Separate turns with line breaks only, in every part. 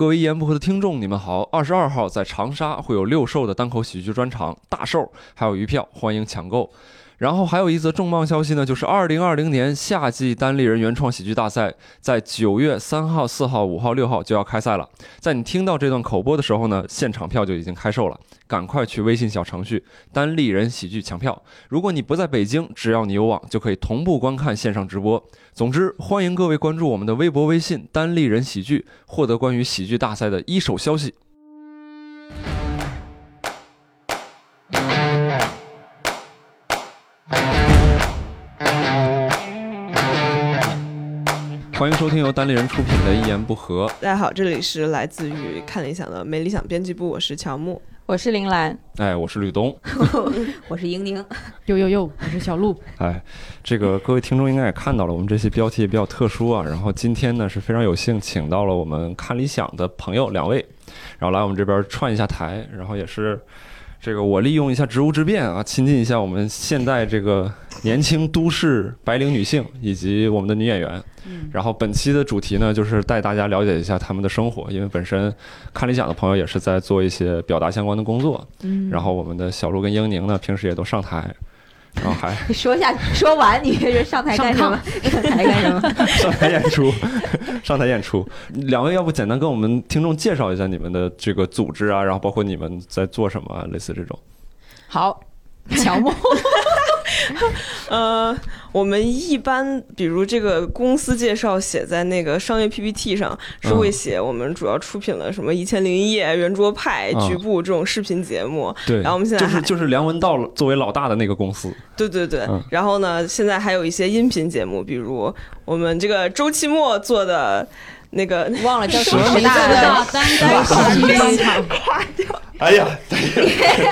各位一言不合的听众，你们好！二十二号在长沙会有六兽的单口喜剧专场，大兽还有余票，欢迎抢购。然后还有一则重磅消息呢，就是二零二零年夏季单立人原创喜剧大赛在九月三号、四号、五号、六号就要开赛了。在你听到这段口播的时候呢，现场票就已经开售了，赶快去微信小程序“单立人喜剧”抢票。如果你不在北京，只要你有网，就可以同步观看线上直播。总之，欢迎各位关注我们的微博、微信“单立人喜剧”，获得关于喜剧大赛的一手消息。欢迎收听由单立人出品的《一言不合》。
大家好，这里是来自于看理想的没理想编辑部，我是乔木。
我是林兰，
哎，我是吕东，
我是英宁，
呦呦呦，我是小鹿。
哎，这个各位听众应该也看到了，我们这期标题也比较特殊啊。然后今天呢是非常有幸请到了我们看理想的朋友两位，然后来我们这边串一下台，然后也是这个我利用一下职务之便啊，亲近一下我们现代这个年轻都市白领女性以及我们的女演员。然后本期的主题呢，就是带大家了解一下他们的生活，因为本身看理想的朋友也是在做一些表达相关的工作。嗯，然后我们的小鹿跟英宁呢，平时也都上台，然后还
说一下，说完你这上台干什么？上台干什么？
上台演出，上台演出。两位要不简单跟我们听众介绍一下你们的这个组织啊，然后包括你们在做什么，类似这种。
好，乔木。
呃，我们一般比如这个公司介绍写在那个商业 PPT 上，是会写我们主要出品了什么《一千零一夜》《圆桌派》《局部》这种视频节目。
对，
然后我们现在
就是就是梁文道作为老大的那个公司。
对对对，然后呢，现在还有一些音频节目，比如我们这个周期末做的那个
忘了叫什么名字
了，单口喜剧专场。
哎呀，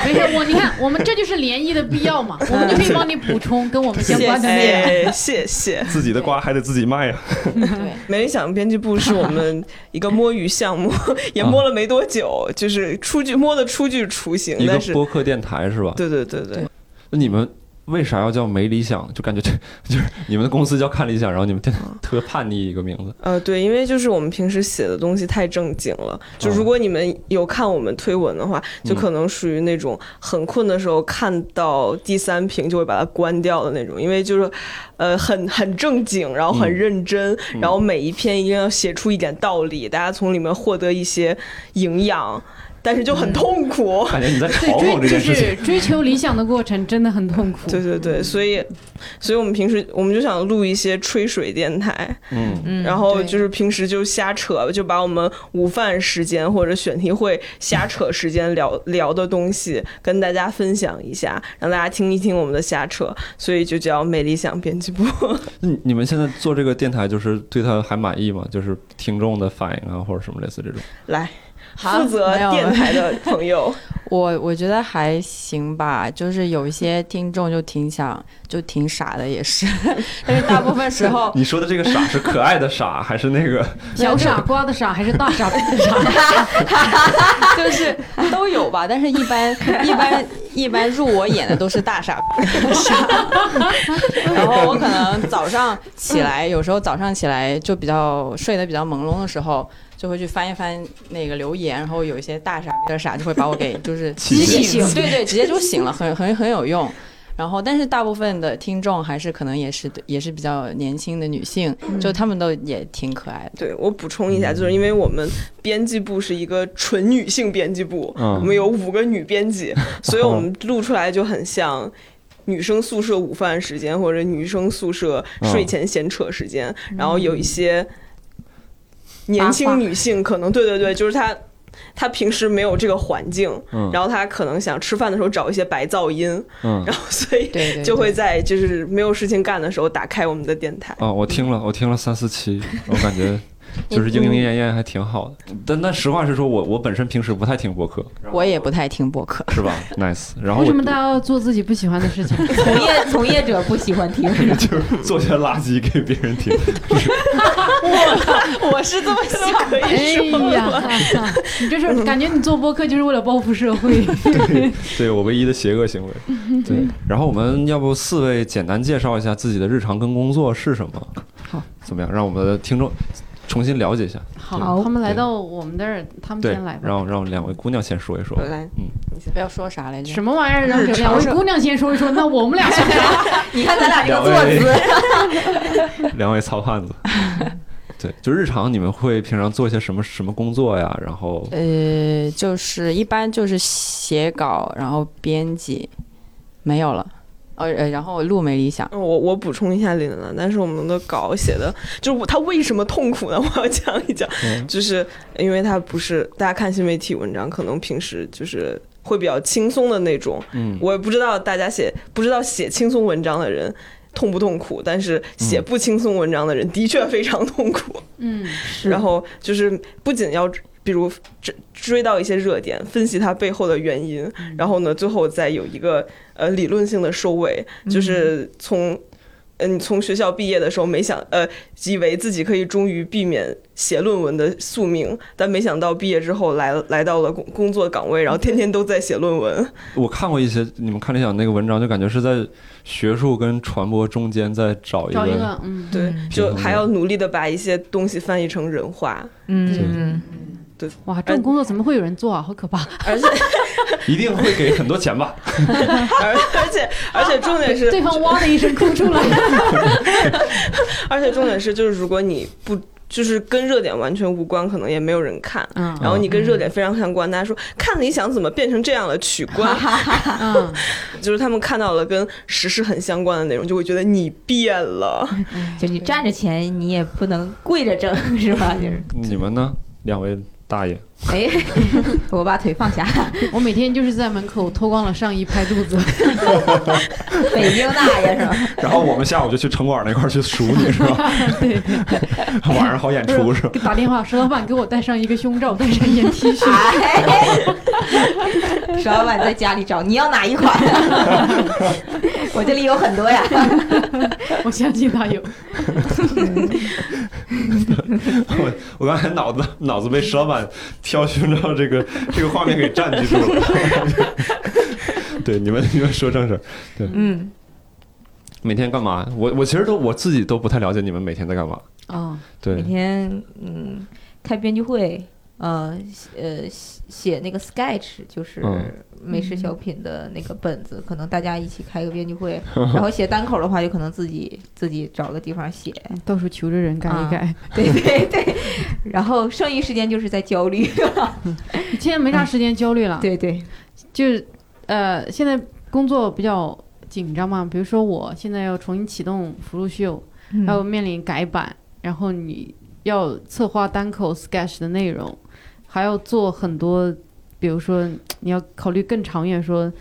没事，我你看，我们这就是联谊的必要嘛，我们就可以帮你补充跟我们相关的内
容。谢谢。
自己的瓜还得自己卖呀。
对，
没理想编辑部是我们一个摸鱼项目，也摸了没多久，就是出具摸的出具雏形。
一个播客电台是吧？
对对对对。
那你们？为啥要叫没理想？就感觉这 就是你们的公司叫看理想，然后你们特 特别叛逆一个名字。
呃，对，因为就是我们平时写的东西太正经了。就如果你们有看我们推文的话，就可能属于那种很困的时候看到第三屏就会把它关掉的那种，因为就是呃很很正经，然后很认真，然后每一篇一定要写出一点道理，大家从里面获得一些营养。但是就很痛苦，
感觉你在嘲讽这件事
情。追求理想的过程真的很痛苦。
对对对，所以，所以我们平时我们就想录一些吹水电台，嗯嗯，然后就是平时就瞎扯，就把我们午饭时间或者选题会瞎扯时间聊聊的东西跟大家分享一下，让大家听一听我们的瞎扯，所以就叫美理想编辑部。
那你们现在做这个电台，就是对他还满意吗？就是听众的反应啊，或者什么类似这种？
来。负责电台的朋友，
我我觉得还行吧，就是有一些听众就挺想，就挺傻的，也是，但是大部分时候，
你说的这个傻是可爱的傻，还是那个
小傻瓜的傻，还是大傻逼的傻？
就是都有吧，但是一般一般一般入我眼的都是大傻瓜，然后我可能早上起来，有时候早上起来就比较睡得比较朦胧的时候。就会去翻一翻那个留言，然后有一些大傻的傻就会把我给 就是
激
醒，对对，直接就醒了，很 很很有用。然后，但是大部分的听众还是可能也是也是比较年轻的女性，就他们都也挺可爱的。
对我补充一下，就是因为我们编辑部是一个纯女性编辑部，我们有五个女编辑，所以我们录出来就很像女生宿舍午饭时间或者女生宿舍睡前闲扯时间，然后有一些。年轻女性可能对对对，就是她，她平时没有这个环境，然后她可能想吃饭的时候找一些白噪音，然后所以就会在就是没有事情干的时候打开我们的电台。
啊，我听了，我听了三四期，我感觉。就是莺莺燕燕还挺好的，但但实话实说，我我本身平时不太听播客，
我也不太听播客，
是吧 Nice。然后
为什么大家要做自己不喜欢的事情？
从业从业者不喜欢听，
就是做些垃圾给别人听。
我我是这么想的。哎
呀，你这是感觉你做播客就是为了报复社会？
对，对我唯一的邪恶行为。对，然后我们要不四位简单介绍一下自己的日常跟工作是什么？
好，
怎么样？让我们的听众。重新了解一下。
好，他们来到我们这儿，他们先来，吧。
让让两位姑娘先说一说。
来，
嗯，
不要说啥来着？
什么玩意儿？让两位姑娘先说一说，那我们俩说啥？
你看咱俩这个坐姿，
两位 糙汉子。对，就日常你们会平常做一些什么什么工作呀？然后
呃，就是一般就是写稿，然后编辑，没有了。呃呃，然后路没理想。
我我补充一下林子，但是我们的稿写的，就是他为什么痛苦呢？我要讲一讲，
嗯
就是因为他不是大家看新媒体文章，可能平时就是会比较轻松的那种。
嗯，
我也不知道大家写不知道写轻松文章的人痛不痛苦，但是写不轻松文章的人的确非常痛苦。
嗯，
然后就是不仅要比如追追到一些热点，分析它背后的原因，然后呢，最后再有一个呃理论性的收尾，就是从。嗯，你从学校毕业的时候，没想呃，以为自己可以终于避免写论文的宿命，但没想到毕业之后来来到了工工作岗位，然后天天都在写论文。
我看过一些你们看理想那个文章，就感觉是在学术跟传播中间在找一个。
找一个，嗯，
对，就还要努力的把一些东西翻译成人话，
嗯，
哇，这种工作怎么会有人做啊？好可怕！
而且
一定会给很多钱吧？
而 而且而且重点是
对方哇的一声哭出来。
而且重点是，就是如果你不就是跟热点完全无关，可能也没有人看。
嗯
然后你跟热点非常相关，大家说看理想怎么变成这样了，取关，
嗯，
就是他们看到了跟时事很相关的内容，就会觉得你变了。
就你站着钱，你也不能跪着挣，是吧？就是，
你们呢？两位大爷，
哎，我把腿放下，
我每天就是在门口脱光了上衣拍肚子。
北京大爷是吧？
然后我们下午就去城管那块儿去数你是吧？
对，
晚上好演出是吧？
给打电话，石老板给我带上一个胸罩，带上一件 T 恤。
哎，石老板在家里找，你要哪一款？我这里有很多呀。
我相信他有。
我我刚才脑子脑子被石老板挑胸罩这个 这个画面给占据住了。对，你们你们说正事儿。对，
嗯，
每天干嘛？我我其实都我自己都不太了解你们每天在干嘛。
哦，
对
每，天嗯开编剧会，呃呃写写那个 sketch，就是
嗯。
美食小品的那个本子，可能大家一起开个编剧会，然后写单口的话，就可能自己自己找个地方写，
到处求着人改一改。
对对对，然后剩余时间就是在焦虑，
现在没啥时间焦虑了，
对对，
就是呃，现在工作比较紧张嘛，比如说我现在要重新启动福禄秀，
嗯。
还有面临改版，然后你要策划单口 sketch 的内容，还要做很多，比如说你要考虑更长远，说，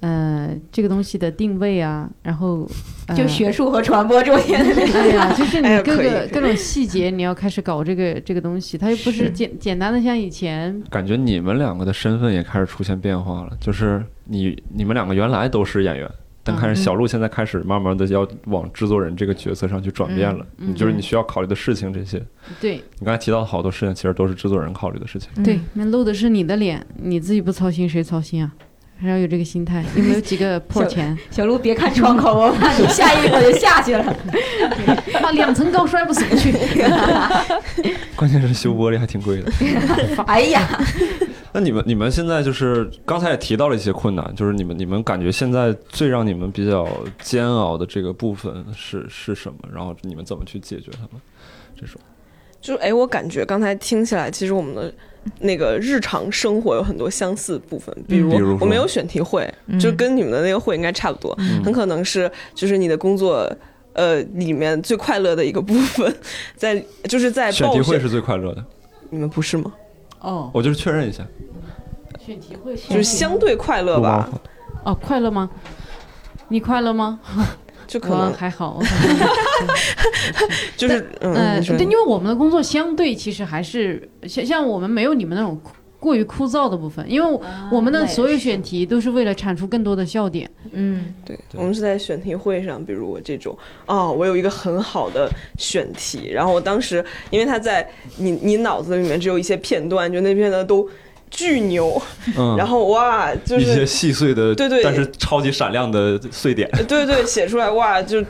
呃，这个东西的定位啊，然后、呃、
就学术和传播中间的那个。
哎呀，就是你各个各种细节，你要开始搞这个这个东西，它又不是简简单的像以前，
感觉你们两个的身份也开始出现变化了。就是你你们两个原来都是演员，但开始小鹿现在开始慢慢的要往制作人这个角色上去转变了。
嗯嗯
你就是你需要考虑的事情这些，
对
你刚才提到的好多事情，其实都是制作人考虑的事情。
对，那露的是你的脸，你自己不操心谁操心啊？还要有这个心态，有没有几个破钱？
小鹿别看窗口，我怕你下一秒就下去了。
啊，两层高摔不死不去。
关键是修玻璃还挺贵的。
哎呀，
那你们你们现在就是刚才也提到了一些困难，就是你们你们感觉现在最让你们比较煎熬的这个部分是是什么？然后你们怎么去解决它们？这种
就是哎，我感觉刚才听起来，其实我们的那个日常生活有很多相似部分，比如
比如
我没有选题会，
嗯
就跟你们的那个会应该差不多，
嗯
很可能是就是你的工作。呃，里面最快乐的一个部分，在就是在报选，
选题会是最快乐的，
你们不是吗？
哦，
我就是确认一下。
选题会
就是相对快乐吧，
哦，快乐吗？你快乐吗？我
就可能
还好。
就是嗯，
对，因为我们的工作相对其实还是像像我们没有你们那种过于枯燥的部分，因为我们的所有选题都是为了产出更多的笑点。
嗯，
对，我们是在选题会上，比如我这种，哦，我有一个很好的选题，然后我当时因为他在你你脑子里面只有一些片段，就那片段都巨牛，
嗯，
然后哇，就是
一些细碎的，
对对。
但是超级闪亮的碎点。
对对写出来哇，就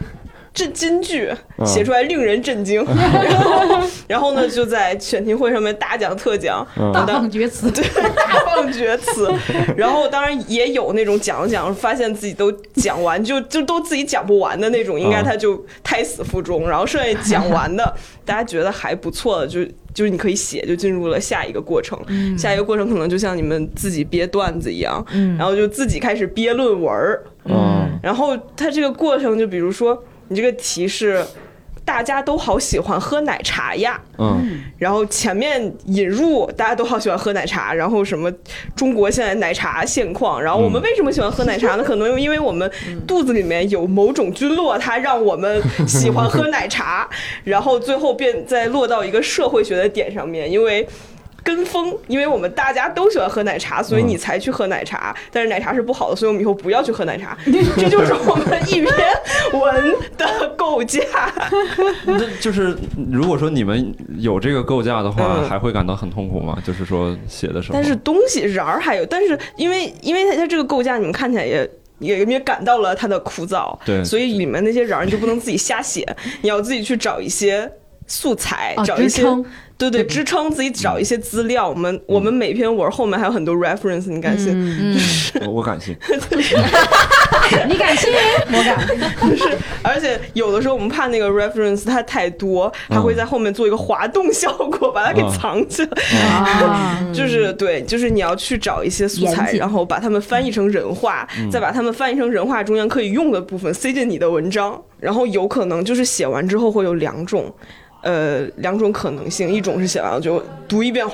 这金句
嗯
写出来令人震惊，然 后 然后呢就在选题会上面大讲特讲，
嗯
大放厥词。
对，大放厥词。然后当然也有那种讲着讲着发现自己都讲完，就就都自己讲不完的那种，应该
啊
他就胎死腹中。然后剩下讲完的，大家觉得还不错的，就就是你可以写，就进入了下一个过程。下一个过程可能就像你们自己憋段子一样，
嗯
然后就自己开始憋论文儿。
嗯
然后他这个过程，就比如说你这个题是。大家都好喜欢喝奶茶呀，
嗯
然后前面引入大家都好喜欢喝奶茶，然后什么中国现在奶茶现况，然后我们为什么喜欢喝奶茶呢？可能因为我们肚子里面有某种菌落，它让我们喜欢喝奶茶，然后最后便再落到一个社会学的点上面，因为。跟风，因为我们大家都喜欢喝奶茶，所以你才去喝奶茶。但是奶茶是不好的，所以我们以后不要去喝奶茶。这就是我们一篇文的构架。
那就是如果说你们有这个构架的话，
嗯
还会感到很痛苦吗？就是说写的时候，
但是东西瓤儿还有，但是因为因为它它这个构架，你们看起来也。也也感到了它的枯燥，
对
所以里面那些瓤儿你就不能自己瞎写，你要自己去找一些素材，
啊，
找一些
支撑，
对对支撑，自己找一些资料。我们我们每篇文后面还有很多 reference，你敢信？
嗯，
嗯，
我我感信，
你敢信？我敢。
就是，而且有的时候我们怕那个 reference 它太多，它会在后面做一个滑动效果，把它给
嗯
藏起来。
啊，
就是对，就是你要去找一些素材，然后把它们翻译成人话，再把它们翻译成人话中间可以用的部分塞进你的文章，然后有可能就是写完之后会有两种。呃，两种可能性，一种是写完了就读一遍，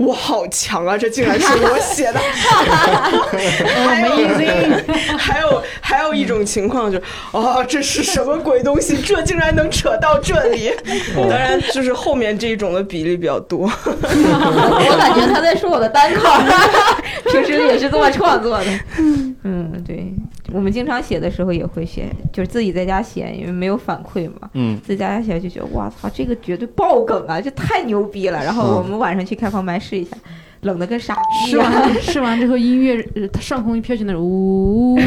哇，好强啊！这竟然是我写的。还有还有还有一种情况就是，哦，这是什么鬼东西？这竟然能扯到这里？当然，就是后面这一种的比例比较多。
我感觉他在说我的单口，平时也是这么创作的。嗯，对，我们经常写的时候也会写，就是自己在家写，因为没有反馈嘛。
嗯
自己在家写就觉得哇操，这个绝对爆梗啊，这太牛逼了。然后我们晚上去开放麦试一下，冷的跟傻逼
试
一样。
完试完之后，音乐呃它上空一飘起那种，呜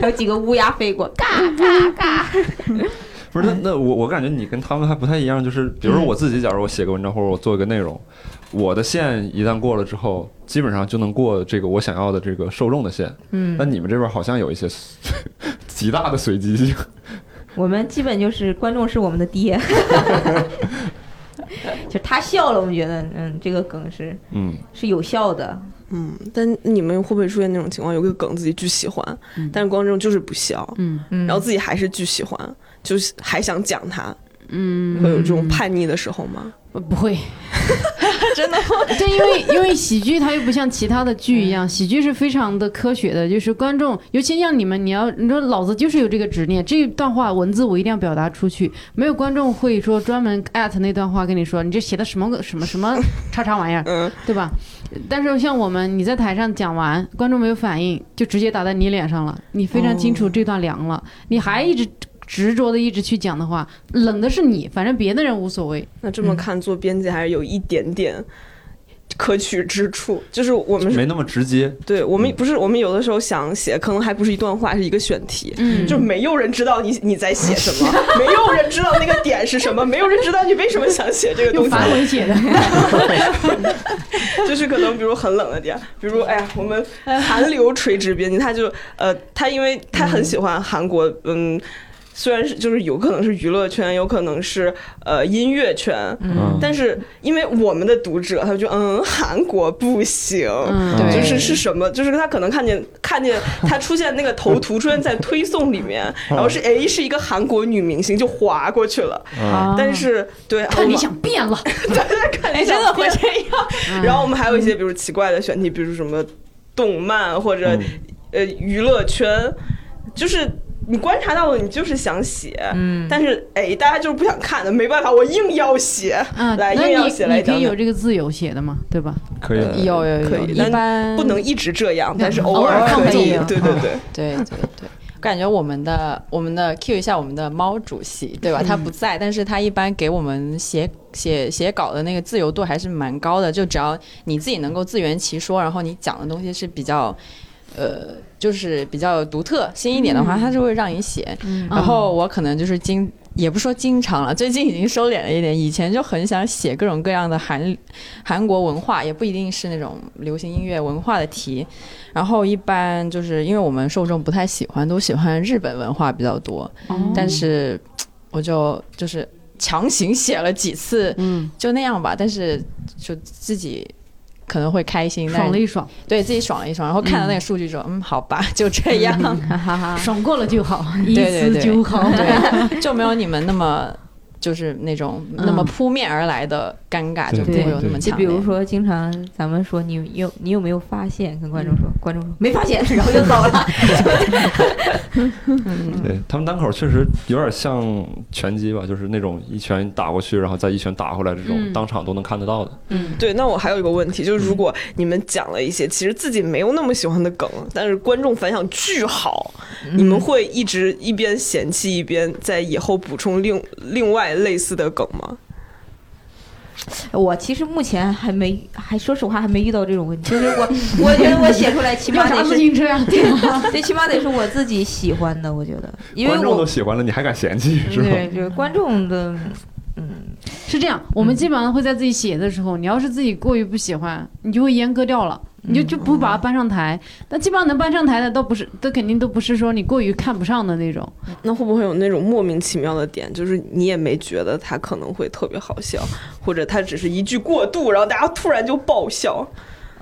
还有几个乌鸦飞过，嘎嘎嘎。
不是那那我我感觉你跟他们还不太一样，就是比如说我自己，假如我写个文章或者我做一个内容，我的线一旦过了之后，基本上就能过这个我想要的这个受众的线。
嗯，
那你们这边好像有一些 极大的随机性。
我们基本就是观众是我们的爹。就他笑了，我们觉得嗯，这个梗是
嗯
是有效的。
嗯，但你们会不会出现那种情况，有个梗自己巨喜欢，但是观众就是不笑，
嗯
嗯，
然后自己还是巨喜欢，就是还想讲它，
嗯，
会有这种叛逆的时候吗？
呃不会，
真的吗？
对，因为因为喜剧它又不像其他的剧一样，喜剧是非常的科学的，就是观众，尤其像你们，你要你说老子就是有这个执念，这一段话文字我一定要表达出去，没有观众会说专门艾特那段话跟你说你这写的什么个什么什么叉叉玩意儿，
嗯，
对吧？但是像我们，你在台上讲完，观众没有反应，就直接打在你脸上了，你非常清楚这段凉了，你还一直执着的一直去讲的话，冷的是你，反正别的人无所谓。
那这么看，做编辑还是有一点点可取之处，就是我们是
没那么直接。
对我们不是我们有的时候想写，可能还不是一段话，是一个选题。
嗯
就没有人知道你你在写什么，没有人知道那个点是什么，没有人知道你为什么想写这个东
用
西。
繁文写的，
就是可能比如很冷的点，比如哎呀，我们韩流垂直编辑，他就呃，他因为他很喜欢韩国，嗯。虽然是就是有可能是娱乐圈，有可能是呃音乐圈，
嗯。
但是因为我们的读者，他就嗯韩国不行，
嗯，
就是是什么？就是他可能看见看见他出现那个头图出现在推送里面，然后是哎是一个韩国女明星就划过去了，
嗯。
但是对
看理想变了，对
看
哎，真的会这样？
然后我们还有一些比如奇怪的选题，比如什么动漫或者、
嗯。
呃娱乐圈，就是你观察到了，你就是想写，
嗯，
但是哎大家就是不想看的，没办法，我硬要写，
嗯，
来硬要写来
你你可以有
讲讲。
这个自由写的嘛，对吧？
可以的。
有有有，一
可以但
般
不能一直这样，但是
嗯
偶
偶尔
可以，
可以
对对对。
对对对，感觉我们的我们的 Q 一下我们的猫主席，对吧？他不在，但是他一般给我们写写写稿的那个自由度还是蛮高的，就只要你自己能够自圆其说，然后你讲的东西是比较。呃，就是比较独特、新一点的话，他就会让你写。然后我可能就是经，也不说经常了，最近已经收敛了一点。以前就很想写各种各样的韩韩国文化，也不一定是那种流行音乐文化的题。然后一般就是因为我们受众不太喜欢，都喜欢日本文化比较多。但是我就就是强行写了几次，
嗯，
就那样吧。但是就自己。可能会开心，
爽了一爽，
对自己爽了一爽，然后看到那个数据说，嗯，好吧，就这样，哈哈。
爽过了就好，一次就好，
对，就没有你们那么。就是那种那么扑面而来的尴尬，就不会有那么强。
就比如说，经常咱们说你有你有没有发现？跟观众说，观众说没发现，然后就走了。
对他们单口确实有点像拳击吧，就是那种一拳打过去，然后再一拳打回来，这种当场都能看得到的。
嗯，对。那我还有一个问题，就是如果你们讲了一些其实自己没有那么喜欢的梗，但是观众反响巨好，你们会一直一边嫌弃一边在以后补充另另外。类似的梗吗？
我其实目前还没，还说实话还没遇到这种问题。就是我，我觉得我写出来起码得是
自行车呀，对
最起码得是我自己喜欢的。我觉得，因为观
众都喜欢了，你还敢嫌弃是吧？
对，就是观众的，嗯，
是这样。我们基本上会在自己写的时候，你要是自己过于不喜欢，你就会阉割掉了。你就就不把它搬上台，但基本上能搬上台的都不是，都肯定都不是说你过于看不上的那种。
那会不会有那种莫名其妙的点，就是你也没觉得他可能会特别好笑，或者他只是一句过度，然后大家突然就爆笑？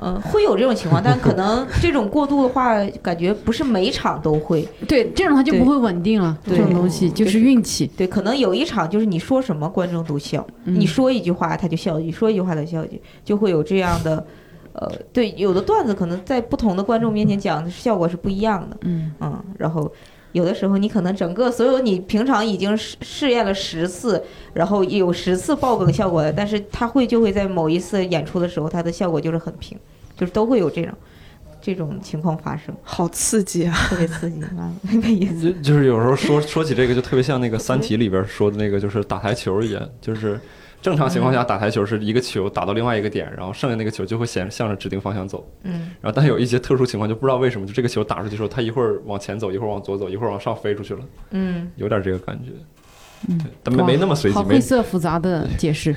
嗯，会有这种情况，但可能这种过度的话，感觉不是每场都会。
对，这种它就不会稳定了。这种东西就是运气。
对，可能有一场就是你说什么观众都笑，你说一句话他就笑一句，说一句话他笑一句，就会有这样的。呃，对，有的段子可能在不同的观众面前讲的效果是不一样的。嗯嗯，然后有的时候你可能整个所有你平常已经试试验了十次，然后有十次爆梗效果的，但是他会就会在某一次演出的时候，它的效果就是很平，就是都会有这种这种情况发生。
好刺激啊！
特别刺激啊！那个意思
就 就是有时候说说起这个，就特别像那个《三体》里边说的那个，就是打台球一样，就是。正常情况下打台球是一个球打到另外一个点，然后剩下那个球就会向向着指定方向走。嗯，然后但有一些特殊情况就不知道为什么，就这个球打出去的时候，它一会儿往前走，一会儿往左走，一会儿往上飞出去了。嗯，有点这个感觉。嗯，但没没那么随机。
好灰色复杂的解释。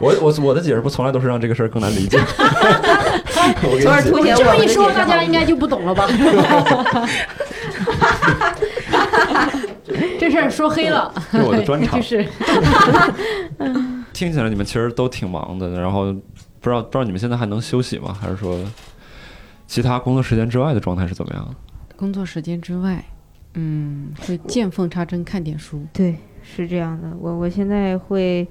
我我我的解释不从来都是让这个事儿更难理解。
从而凸显我
这么一说，大家应该就不懂了吧？这事儿说黑了，
是我的专场。
就是，
听起来你们其实都挺忙的，然后不知道不知道你们现在还能休息吗？还是说其他工作时间之外的状态是怎么样？
工作时间之外，嗯，会见缝插针看点书。
对，是这样的。我我现在会，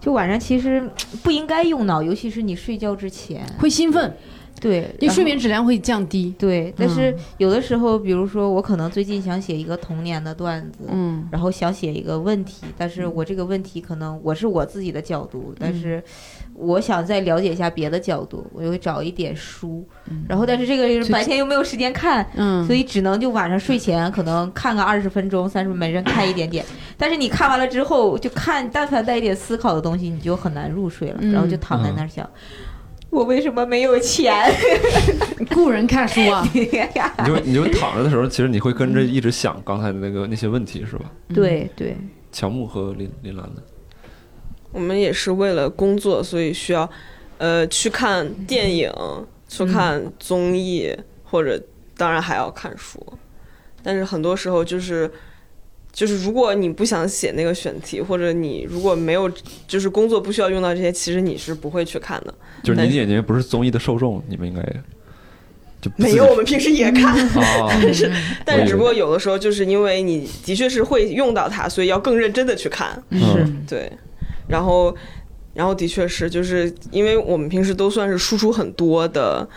就晚上其实不应该用脑，尤其是你睡觉之前
会兴奋。
对，
你睡眠质量会降低。
对，但是有的时候，比如说我可能最近想写一个童年的段子，嗯，然后想写一个问题，但是我这个问题可能我是我自己的角度，但是我想再了解一下别的角度，我就会找一点书，然后但是这个白天又没有时间看，嗯，所以只能就晚上睡前可能看个二十分钟、三十，每人看一点点。但是你看完了之后，就看但凡带一点思考的东西，你就很难入睡了，然后就躺在那儿想。我为什么没有钱？
雇人看书啊！
你就你就躺着的时候，其实你会跟着一直想刚才的那个那些问题，是吧？
对对。
乔木和林林兰呢，
我们也是为了工作，所以需要呃去看电影、去看综艺，或者当然还要看书，但是很多时候就是。就是如果你不想写那个选题，或者你如果没有就是工作不需要用到这些，其实你是不会去看的。
就是你的眼睛不是综艺的受众，你们应该就
没有。我们平时也看，但是但只不过有的时候就是因为你的确是会用到它，所以要更认真的去看。
是，
对。然后，然后的确是，就是因为我们平时都算是输出很多的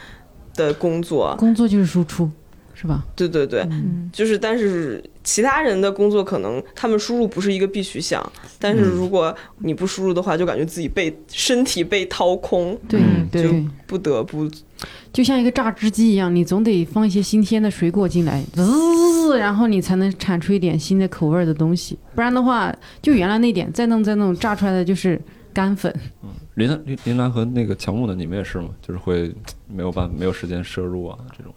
的工作，
工作就是输出。是吧？
对对对，就是，但是其他人的工作可能他们输入不是一个必须项，但是如果你不输入的话，就感觉自己被身体被掏空，
对对，
不得不
就像一个榨汁机一样，你总得放一些新鲜的水果进来，滋，然后你才能产出一点新的口味的东西，不然的话，就原来那点再弄再弄，榨出来的就是干粉。
嗯，林兰林林兰和那个乔木的，你们也是吗？就是会没有办没有时间摄入啊这种。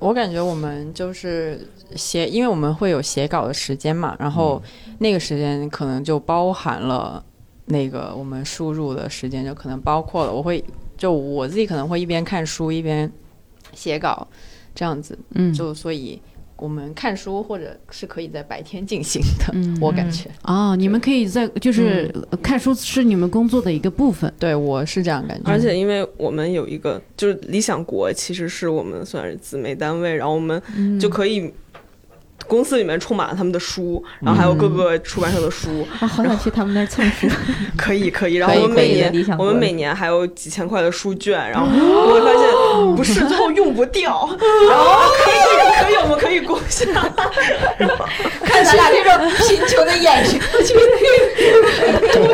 我感觉我们就是写，因为我们会有写稿的时间嘛，然后那个时间可能就包含了那个我们输入的时间，就可能包括了。我会就我自己可能会一边看书一边写稿，这样子。
嗯，
就所以。我们看书或者是可以在白天进行的，我感觉。
哦，你们可以在就是看书是你们工作的一个部分，
对我是这样感觉。
而且因为我们有一个就是理想国，其实是我们算是姊妹单位，然后我们就可以。公司里面充满了他们的书，然后还有各个出版社的书。
啊，好想去他们那儿蹭书。
可以可以，然后我们每年我们每年还有几千块的书卷，然后我会发现 不是最后用不掉，然后可以可以我们可以共享。
看咱俩这种贫穷的眼神，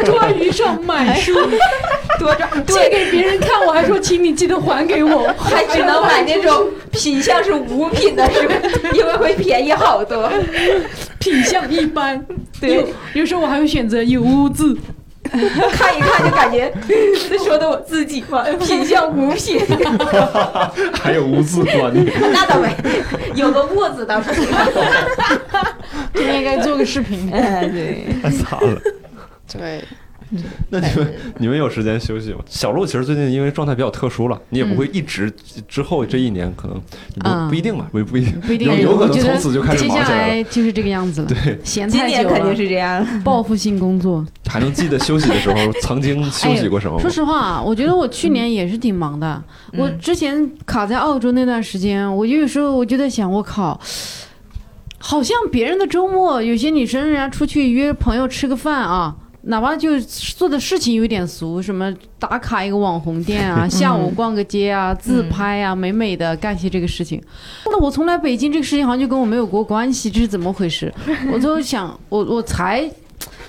多上买书，
多着
借给别人看，我还说请你记得还给我，
还只能买那种品相是五品的书，因为会便宜好。多。
品相一般，对，有时候我还会选择有污渍，
看一看就感觉这说的我自己嘛，品相无品，
还有污字观念，
那倒没，有个物字倒是，
今天应该做个视频，
哎，对，
太惨了，
对。
那你们你们有时间休息吗？小鹿其实最近因为状态比较特殊了，你也不会一直之后这一年可能不不一定吧，不不一定，
不一定
有可能从此就开始
接下来就是这个样子了。
对，
闲太久
了，肯定是这样。
报复性工作，
还能记得休息的时候曾经休息过什么？
说实话，我觉得我去年也是挺忙的。我之前卡在澳洲那段时间，我有时候我就在想，我靠，好像别人的周末，有些女生人家出去约朋友吃个饭啊。哪怕就做的事情有点俗，什么打卡一个网红店啊，下午逛个街啊，自拍啊，美美的干些这个事情。那我从来北京这个事情好像就跟我没有过关系，这是怎么回事？我就想，我我才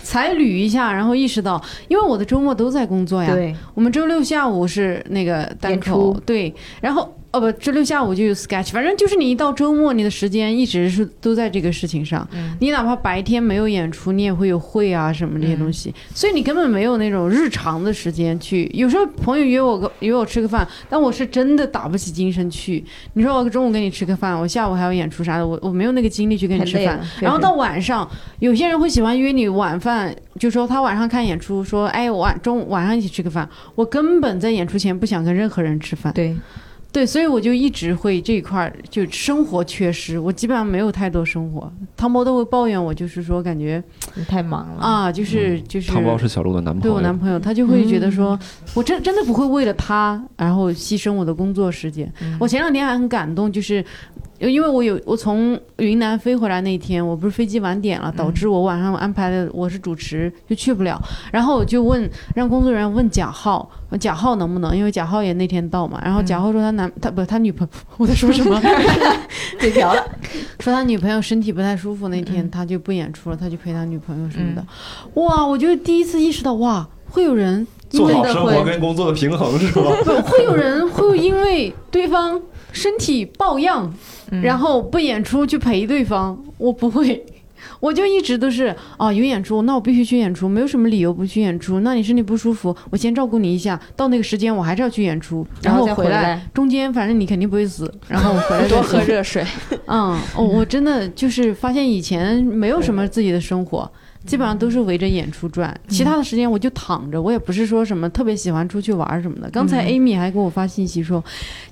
才捋一下，然后意识到，因为我的周末都在工作呀。
对，
我们周六下午是那个单口，对，然后。哦不，周六下午就有 sketch，反正就是你一到周末，你的时间一直是都在这个事情上。你哪怕白天没有演出，你也会有会啊什么这些东西，所以你根本没有那种日常的时间去。有时候朋友约我个约我吃个饭，但我是真的打不起精神去。你说我中午跟你吃个饭，我下午还要演出啥的，我我没有那个精力去跟你吃饭。然后到晚上，有些人会喜欢约你晚饭，就说他晚上看演出，说哎晚中午晚上一起吃个饭。我根本在演出前不想跟任何人吃饭。
对。
对，所以我就一直会这一块儿就生活缺失，我基本上没有太多生活。汤包都会抱怨我，就是说感觉
你太忙了
啊，就是就是。
汤包是小鹿的男朋友，对
我男朋友，他就会觉得说我真真的不会为了他然后牺牲我的工作时间。我前两天还很感动，就是。因为我有我从云南飞回来那天，我不是飞机晚点了，导致我晚上安排的我是主持就去不了，然后我就问让工作人员问贾浩，贾浩能不能？因为贾浩也那天到嘛，然后贾浩说他男他不他女朋友我在说什么？
嘴瓢了，
说他女朋友身体不太舒服，那天他就不演出了，他就陪他女朋友什么的。哇，我就第一次意识到哇，会有人
做好生活跟工作的平衡是吧？
不会有人会因为对方身体抱恙。然后不演出去陪对方，我不会，我就一直都是啊有演出，那我必须去演出，没有什么理由不去演出。那你身体不舒服，我先照顾你一下，到那个时间我还是要去演出，然后回来，中间反正你肯定不会死，然后回来
多喝热水。
嗯，我我真的就是发现以前没有什么自己的生活。基本上都是围着演出转，其他的时间我就躺着。我也不是说什么特别喜欢出去玩什么的。刚才 Amy 还给我发信息说，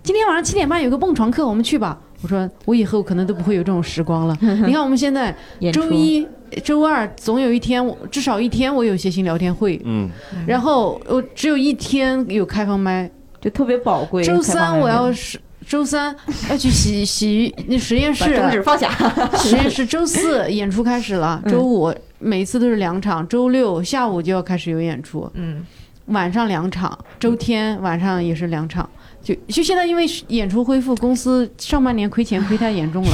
今天晚上七点半有个蹦床课，我们去吧。我说我以后可能都不会有这种时光了。你看我们现在周一、周二总有一天，至少一天我有谐星聊天会。嗯。然后我只有一天有开放麦，
就特别宝贵。
周三我要是。周三要去洗洗那实验室，
中指放下。
实验室周四演出开始了，周五每一次都是两场，周六下午就要开始有演出，嗯，晚上两场，周天晚上也是两场。就就现在因为演出恢复，公司上半年亏钱亏太严重了，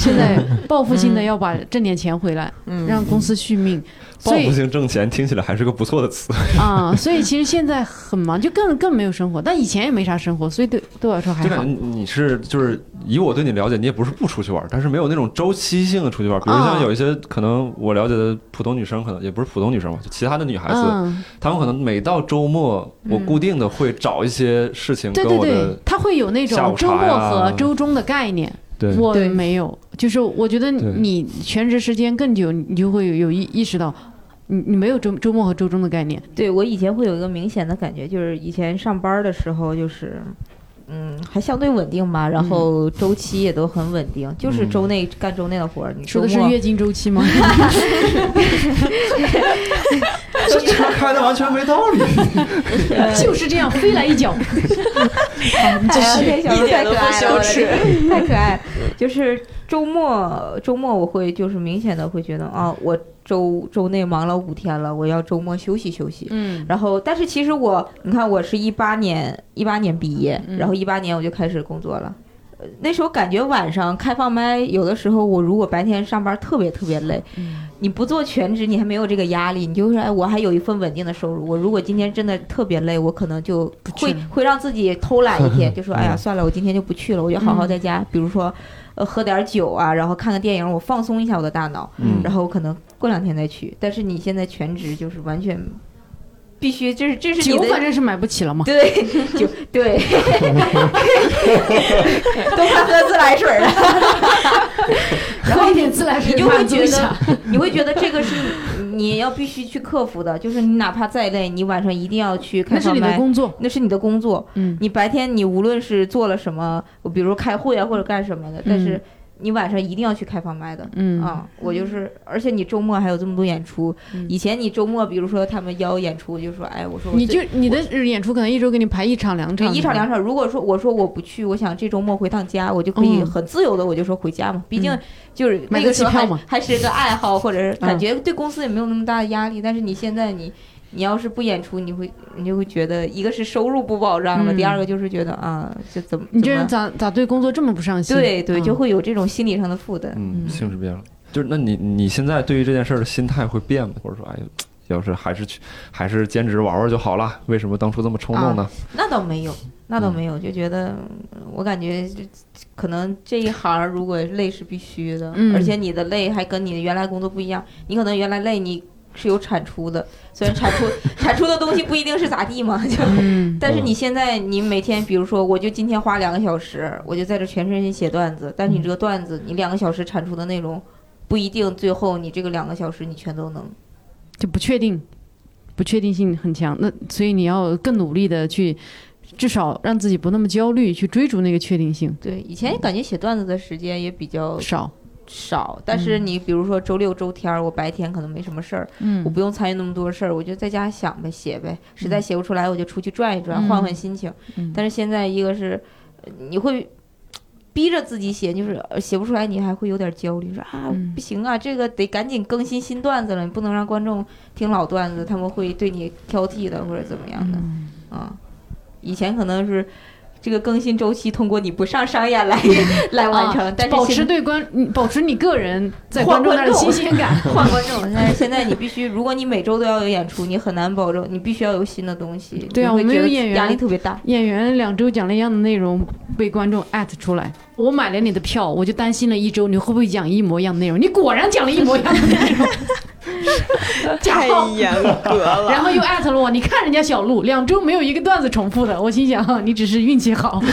现在报复性的要把挣点钱回来，让公司续命。
报复性挣钱听起来还是个不错的词
啊！所以其实现在很忙，就更更没有生活。但以前也没啥生活，所以对对我来说还好。
你是就是以我对你了解，你也不是不出去玩，但是没有那种周期性的出去玩。比如像有一些可能我了解的普通女生，可能也不是普通女生吧，就其他的女孩子，她们可能每到周末，我固定的会找一些事情。
对对对，她会有那种周末和周中的概念。
对，
我没有，就是我觉得你全职时间更久，你就会有意意识到，你你没有周周末和周中的概念。
对我以前会有一个明显的感觉，就是以前上班的时候，就是嗯，还相对稳定吧，然后周期也都很稳定，就是周内干周内的活儿。你
说的是月经周期吗？
这 车开的完全没道理。
就是这样，飞来一脚。
这是小鹿太可爱了，
一点都不羞耻
太可爱了。就是周末，周末我会就是明显的会觉得啊，我周周内忙了五天了，我要周末休息休息。
嗯
然后，但是其实我，你看，我是一八年一八年毕业，
嗯
然后一八年我就开始工作了。呃那时候感觉晚上开放麦，有的时候我如果白天上班特别特别累，
嗯
你不做全职，你还没有这个压力，你就是哎，我还有一份稳定的收入。我如果今天真的特别累，我可能就会会让自己偷懒一天，就说 哎呀
嗯
算了，我今天就不去了，我就好好在家，比如说呃喝点酒啊，然后看个电影，我放松一下我的大脑，
嗯
然后我可能过两天再去。但是你现在全职就是完全必须，这是这是
酒反正是买不起了嘛。
对，酒对，都快喝自来水了。然后
喝一点自来水
你就会觉得，你会觉得这个是你要必须去克服的，就是你哪怕再累，你晚上一定要去开
那是你的，工作。
那是你的工作。
嗯，
你白天你无论是做了什么，比如开会啊或者干什么的，但是你晚上一定要去开放麦的。
嗯
啊，我就是，而且你周末还有这么多演出。
嗯
以前你周末，比如说他们邀演出，就说，哎，我说我
你就你的演出可能一周给你排一场两场，
一场两场。如果说我说我不去，我想这周末回趟家，我就可以
嗯
很自由的，我就说回家嘛。毕竟
嗯
就是
买个
那个时候还
机票嘛
还是个爱好，或者是感
嗯
觉对公司也没有那么大的压力。但是你现在你你要是不演出，你会你就会觉得一个是收入不保障了，
嗯
第二个就是觉得啊，这怎么
你这人咋咋对工作这么不上心？
对对，
嗯
就会有这种心理上的负担。
嗯，性质变了。就是那你你现在对于这件事儿的心态会变吗？或者说，哎呦，要是还是去还是兼职玩玩就好了，为什么当初这么冲动呢？
那倒没有，那倒
嗯
没有，就觉得嗯我感觉这可能这一行如果累是必须的，
嗯
而且你的累还跟你的原来工作不一样，你可能原来累你是有产出的，虽然产出 产出的东西不一定是咋地嘛，就。
嗯，
但是你现在，你每天，比如说，我就今天花两个小时，我就在这全身心写段子。但是你这个段子，你两个小时产出的内容，不一定最后你这个两个小时你全都能。
就不确定，不确定性很强。那所以你要更努力的去，至少让自己不那么焦虑，去追逐那个确定性。
对，以前感觉写段子的时间也比较
少，
少，但是你比如说周六周天儿，我白天可能没什么事儿，我
嗯
不用参与那么多事儿，我就在家想呗，写呗。实在写不出来，我就出去转一转，
嗯
换换心情。
嗯
但是现在一个是，呃你会逼着自己写，就是呃写不出来，你还会有点焦虑，说啊
嗯
不行啊，这个得赶紧更新新段子了，你不能让观众听老段子，他们会对你挑剔的或者怎么样的
嗯
啊。以前可能是。这个更新周期通过你不上商演来 来完成，但是
保持对观，嗯保持你个人在观众那儿的新鲜感。
换观众，但是现在你必须，如果你每周都要有演出，你很难保证，你必须要有新的东西。
对啊我们有演员
压力特别大。
演员两周讲了一样的内容，被观众艾特出来。我买了你的票，我就担心了一周，你会不会讲一模一样的内容？你果然讲了一模一样的内容，
太严格了。
然后又艾特了我。你看人家小鹿两周没有一个段子重复的，我心想你只是运气好。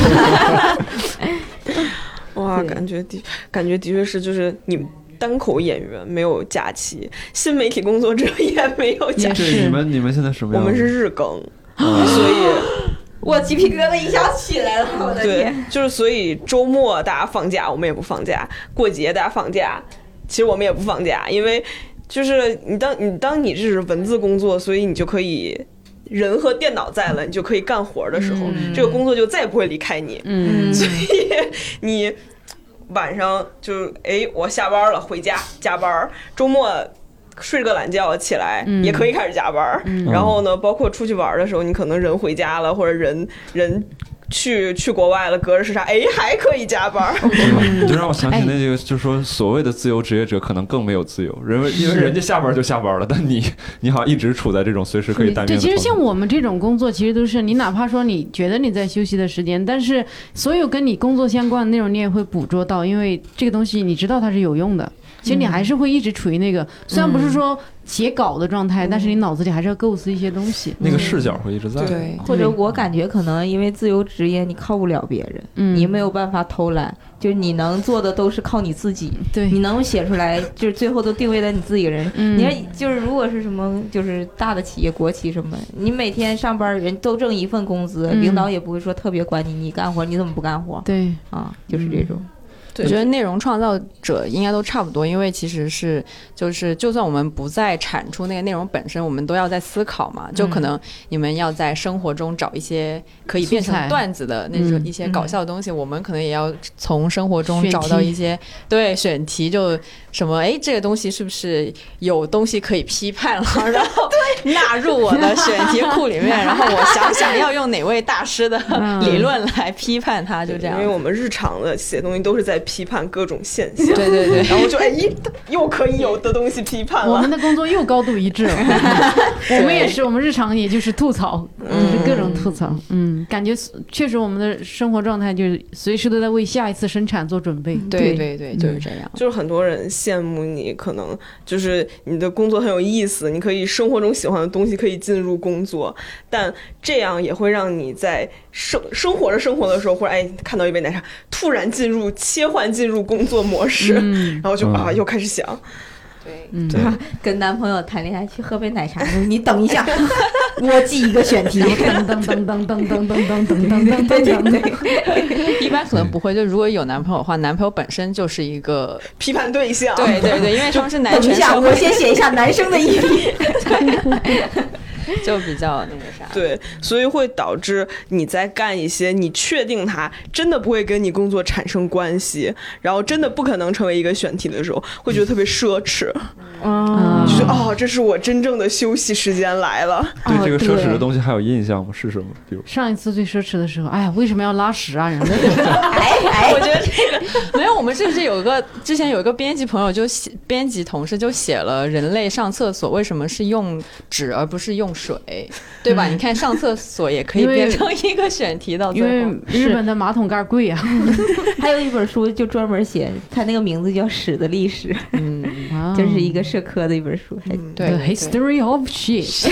哇，感觉的感觉的确是，就是你们单口演员没有假期，新媒体工作者也没有假期，
对，你们你们现在什么样？
我们是日更，
啊
所以
我鸡皮疙瘩一下起来了，我的
对
天！，
就是所以周末大家放假，我们也不放假；过节大家放假，其实我们也不放假，因为就是你当你当你这是文字工作，所以你就可以。人和电脑在了，你就可以干活的时候，
嗯。
这个工作就再也不会离开你。
嗯，
所以你晚上就哎，我下班了回家加班儿，周末睡个懒觉起来、
嗯。
也可以开始加班然后呢，包括出去玩儿的时候，你可能人回家了，或者人人去去国外了，隔着时差，哎，还可以加班儿。
你就让我想起那个，就是说所谓的自由职业者可能更没有自由，人为因为人家下班就下班了，但你你好像一直处在这种随时可以待
对，
命的
其实。像我们这种工作，其实都是你哪怕说你觉得你在休息的时间，但是所有跟你工作相关的内容你也会捕捉到，因为这个东西你知道它是有用的。其实你还是会一直处于那个，虽然不是说写稿的状态，但是你脑子里还是要构思一些东西。
那个视角会一直在。
对，
或者我感觉可能因为自由职业，你靠不了别人，你没有办法偷懒，就是你能做的都是靠你自己。
对，
你能写出来，就是最后都定位在你自己人。你看，就是如果是什么，就是大的企业、国企什么，你每天上班人都挣一份工资，领导也不会说特别管你，你干活你怎么不干活？
对，
啊，就是这种。
我觉得内容创造者应该都差不多，因为其实是就是，就算我们不再产出那个内容本身，我们都要在思考嘛。就可能你们要在生活中找一些可以变成段子的那种一些搞笑的东西，我们可能也要从生活中找到一些对选题，就什么哎，这个东西是不是有东西可以批判了，然后纳入我的选题库里面，然后我想想要用哪位大师的 理论来批判它，就这样。
因为我们日常的写东西都是在。批判各种现象，
对对对，
然后就哎，一又可以有的东西批判了。
我们的工作又高度一致了，我们也是，我们日常也就是吐槽，就是各种吐槽。嗯，感觉确实我们的生活状态就是随时都在为下一次生产做准备。
对对对，就是这样。
就是很多人羡慕你，可能就是你的工作很有意思，你可以生活中喜欢的东西可以进入工作，但这样也会让你在生生活着生活的时候，或者哎看到一杯奶茶，突然进入切换。进入工作模式，然后就啊，又开始想，
对，
对，
跟男朋友谈恋爱去喝杯奶茶，你等一下，我记一个选题，噔噔噔噔噔噔噔噔噔噔噔噔。
一般可能不会，就如果有男朋友的话，男朋友本身就是一个
批判对象，
对对对，因为他们是男权
社会。我先写一下男生的一笔。
就比较那个啥，
对，所以会导致你在干一些你确定它真的不会跟你工作产生关系，然后真的不可能成为一个选题的时候，会觉得特别奢侈，
啊，
就哦，这是我真正的休息时间来了。
对这个奢侈的东西还有印象吗？是什么？比如
上一次最奢侈的时候，哎呀，为什么要拉屎啊？人类，
哎哎，我觉得这个 没有，我们甚至有一个之前有一个编辑朋友就写，编辑同事就写了人类上厕所为什么是用纸而不是用。水，对吧？你看上厕所也可以变成一个选题到
最后。因为日本的马桶盖贵啊。
还有一本书就专门写，它那个名字叫《屎的历史》，嗯，就是一个社科的一本书。
对
，History of Shit。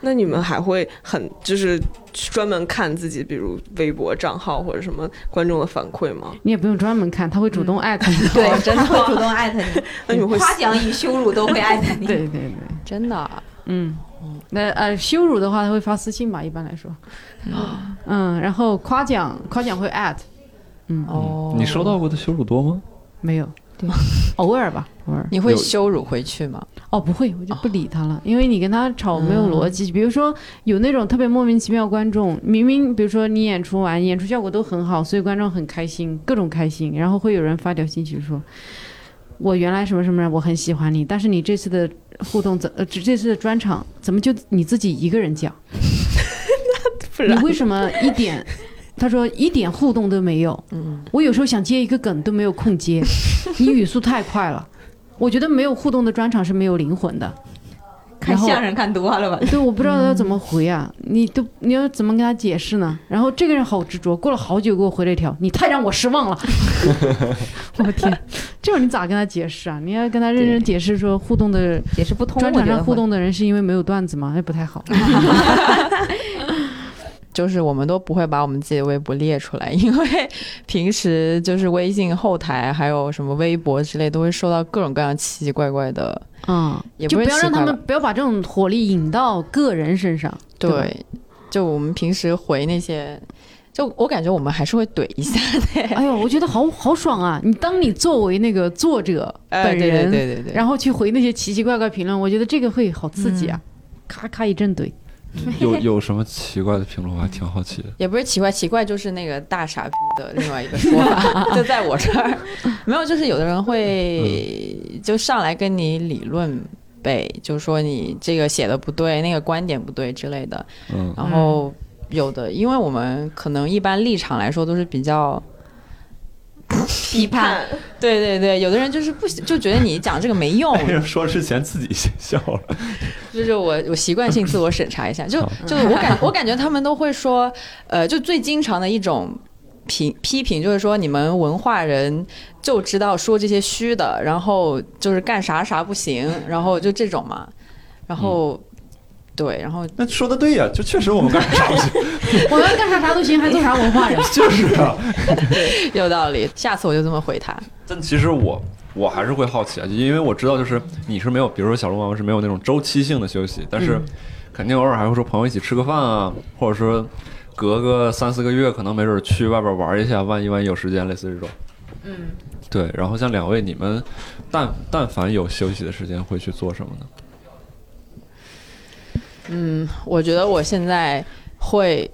那你们还会很就是专门看自己，比如微博账号或者什么观众的反馈吗？
你也不用专门看，他会主动艾特你。
对，真的会 主动艾特你。
那你们会
夸奖与羞辱都会艾特你。
对对对，
真的。
嗯，那呃羞辱的话，他会发私信吧？一般来说。嗯，然后夸奖夸奖会艾特。嗯
哦。
你收到过的羞辱多吗？
没有。对，偶尔吧，偶尔。
你会羞辱回去吗？
哦，不会，我就不理他了，因为你跟他吵没有逻辑。比如说有那种特别莫名其妙观众，明明比如说你演出完，演出效果都很好，所以观众很开心，各种开心，然后会有人发条信息说，我原来什么什么，我很喜欢你，但是你这次的互动怎呃这次的专场怎么就你自己一个人讲？你为什么一点？他说一点互动都没有，嗯，我有时候想接一个梗都没有空接，你语速太快了，我觉得没有互动的专场是没有灵魂的。
看相声看多了吧？
对，我不知道要怎么回啊，你都你要怎么跟他解释呢？然后这个人好执着，过了好久给我回了一条，你太让我失望了。我天，这种你咋跟他解释啊？你要跟他认真解释说互动的
解释不通，
专场上互动的人是因为没有段子吗？那不太好。
就是我们都不会把我们自己的微博列出来，因为平时就是微信后台还有什么微博之类，都会收到各种各样奇奇怪怪的，
嗯，就不要让他们不要把这种火力引到个人身上。
对，就我们平时回那些，就我感觉我们还是会怼一下的。
哎呦，我觉得好好爽啊！你当你作为那个作者 本人，
对对对，
然后去回那些奇奇怪怪评论，我觉得这个会好刺激啊！咔咔一阵怼。
有有什么奇怪的评论，我还挺好奇的。
也不是奇怪，奇怪就是那个大傻逼的另外一个说法，就在我这儿 没有。就是有的人会就上来跟你理论呗，就说你这个写的不对，那个观点不对之类的。嗯。然后有的，因为我们可能一般立场来说都是比较。
批判，
对对对，有的人就是不就觉得你讲这个没用。
说之前自己先笑了，
就是我我习惯性自我审查一下，就就我感 我感觉他们都会说，呃，就最经常的一种评批评，就是说你们文化人就知道说这些虚的，然后就是干啥啥不行，然后就这种嘛，然后。对，然后
那说的对呀，就确实我们干啥都行，
我们干啥啥都行，还做啥文化人？
就是啊，
有道理。下次我就这么回他。
但其实我我还是会好奇啊，因为我知道就是你是没有，比如说小龙王是没有那种周期性的休息，但是肯定偶尔还会说朋友一起吃个饭啊，或者说隔个三四个月，可能没准去外边玩一下，万一万一有时间，类似这种。
嗯，
对。然后像两位，你们但但凡有休息的时间，会去做什么呢？
嗯，我觉得我现在会，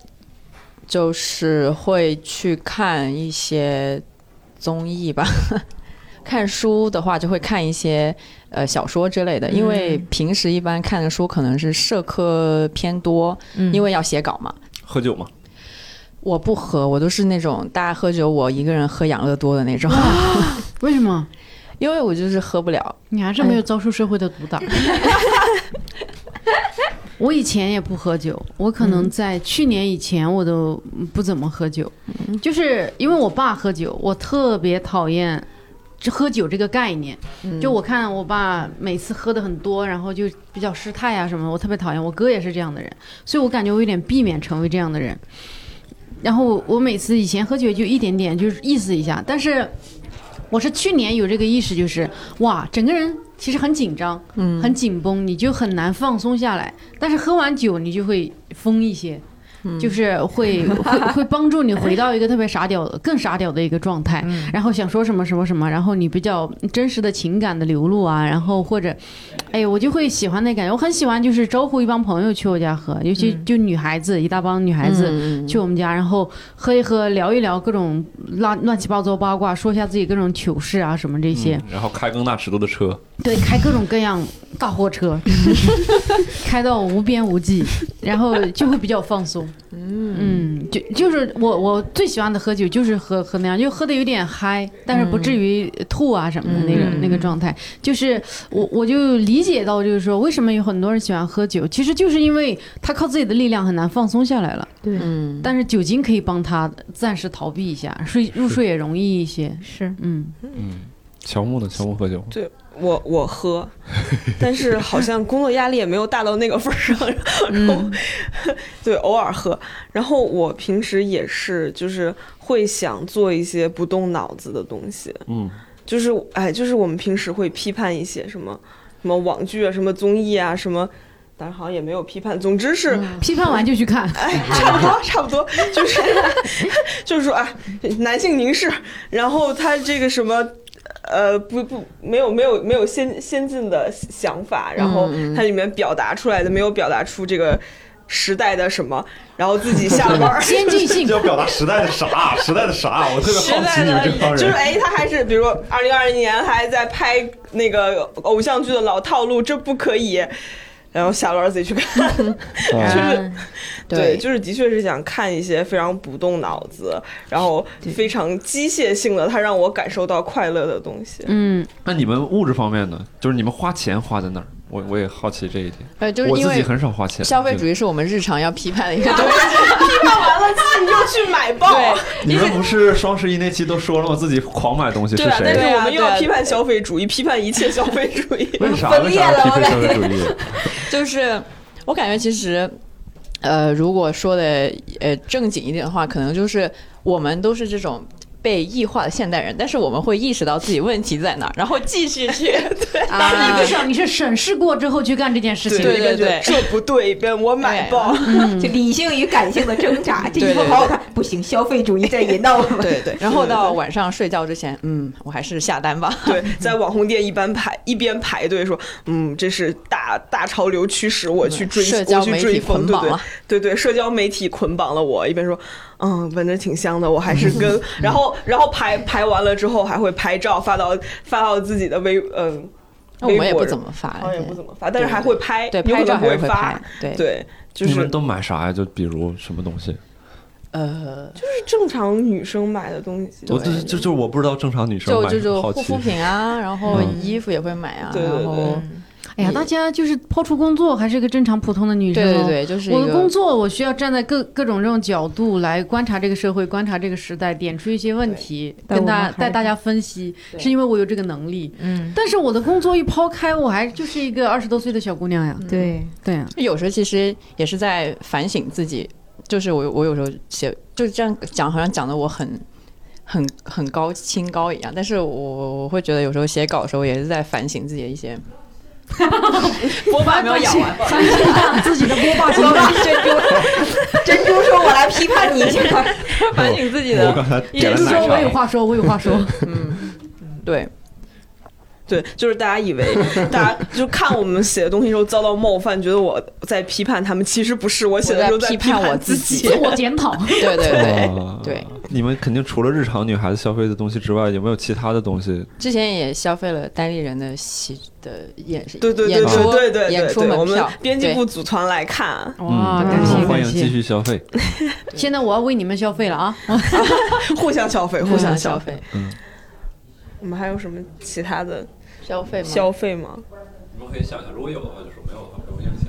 就是会去看一些综艺吧。看书的话，就会看一些呃小说之类的，因为平时一般看的书可能是社科偏多，因为要写稿嘛。
喝酒吗？
我不喝，我都是那种大家喝酒，我一个人喝养乐多的那种。
为什么？
因为我就是喝不了。
你还是没有遭受社会的毒打。我以前也不喝酒，我可能在去年以前我都不怎么喝酒，就是因为我爸喝酒，我特别讨厌喝酒这个概念。就我看我爸每次喝的很多，然后就比较失态啊什么，我特别讨厌。我哥也是这样的人，所以我感觉我有点避免成为这样的人。然后我每次以前喝酒就一点点，就是意思一下，但是我是去年有这个意识，就是哇，整个人。其实很紧张，嗯，很紧绷，你就很难放松下来。但是喝完酒，你就会疯一些。就是会会会帮助你回到一个特别傻屌、更傻屌的一个状态，然后想说什么什么什么，然后你比较真实的情感的流露啊，然后或者，哎我就会喜欢那感觉，我很喜欢就是招呼一帮朋友去我家喝，尤其就女孩子一大帮女孩子去我们家，然后喝一喝，聊一聊各种乱乱七八糟八卦，说一下自己各种糗事啊什么这些，
然后开更大尺度的车，
对，开各种各样大货车，开到无边无际，然后就会比较放松。嗯就就是我我最喜欢的喝酒就是喝喝那样，就喝的有点嗨，但是不至于吐啊什么的那个那个状态。就是我我就理解到，就是说为什么有很多人喜欢喝酒，其实就是因为他靠自己的力量很难放松下来了。
对，
但是酒精可以帮他暂时逃避一下，睡入睡也容易一些。
是，
嗯
嗯，乔木呢？乔木喝酒？
对。我我喝，但是好像工作压力也没有大到那个份儿上，然后 对偶尔喝。然后我平时也是，就是会想做一些不动脑子的东西，
嗯，
就是哎，就是我们平时会批判一些什么什么网剧啊，什么综艺啊，什么，但是好像也没有批判。总之是
批判完就去看，
哎，差不多差不多，就是就是说啊，男性凝视，然后他这个什么。呃，不不，没有没有没有先先进的想法，然后它里面表达出来的没有表达出这个时代的什么，然后自己下班
先进性
要表达时代的啥？时代的啥？我特别好奇你们这帮人。
就是哎，他还是比如说二零二零年还在拍那个偶像剧的老套路，这不可以。然后下班自己去看，就是对，就是的确是想看一些非常不动脑子，然后非常机械性的，它让我感受到快乐的东西。
嗯，
那你们物质方面呢？就是你们花钱花在哪儿？我我也好奇这一点。
呃，就是
我自己很少花钱。
消费主义是我们日常要批判的一个 东西。
批判完了自己又去买爆。
对，
你们不是双十一那期都说了吗？自己狂买东西是谁？
但是我们又要批判消费主义，批判一切消费主义。
为啥？为啥批判消费主义？
就是我感觉其实，呃，如果说的呃正经一点的话，可能就是我们都是这种。被异化的现代人，但是我们会意识到自己问题在哪，然后继续去。对
啊，至少你是审视过之后去干这件事情。
对对对，这不对，边我买爆。
就理性与感性的挣扎，这衣服好好看，不行，消费主义在引导我们。
对对。然后到晚上睡觉之前，嗯，我还是下单吧。
对，在网红店一般排一边排队说，嗯，这是大大潮流驱使我去追，
社交媒体捆绑
了。对对，社交媒体捆绑了我，一边说。嗯，闻着挺香的，我还是跟，然后然后排排完了之后还会拍照发到发到自己的微嗯，
我们也不怎么发，我
也不怎么发，但是还会拍，
对，拍照还
会
发，
对。对，就是
你们都买啥呀？就比如什么东西？
呃，就是正常女生买的东西，
我就就就我不知道正常女生
就就就护肤品啊，然后衣服也会买啊，
然
后
哎呀，大家就是抛出工作，还是一个正常普通的女生。
对对对，就是
我的工作，我需要站在各各种这种角度来观察这个社会，观察这个时代，点出一些问题，跟大带大家分析，是因为我有这个能力。嗯。但是我的工作一抛开，我还就是一个二十多岁的小姑娘呀。
对
对啊。
有时候其实也是在反省自己，就是我我有时候写就是这样讲，好像讲的我很很很高清高一样，但是我我会觉得有时候写稿的时候也是在反省自己的一些。波霸没有咬完，
反省自己的波霸行吧？
珍珠，珍珠说：“我来批判你一下，
反省自己的。”
珍珠说：“我有话说，我有话说。”
嗯，对。
对，就是大家以为，大家就看我们写的东西时候遭到冒犯，觉得我在批判他们，其实不是，我写的时候
在
批判
我
自
己，
自我检讨。
对对对对。
你们肯定除了日常女孩子消费的东西之外，有没有其他的东西？
之前也消费了单立人的戏的演
对对对对对对
演出门
票，编辑部组团来看。
哇，感谢
欢迎继续消费。
现在我要为你们消费了啊！
互相消费，互相消
费。
嗯。我们还有什么其他的
消费吗？
消费吗？
你们可以想一下，如果有的话就说，没有的话不用影响。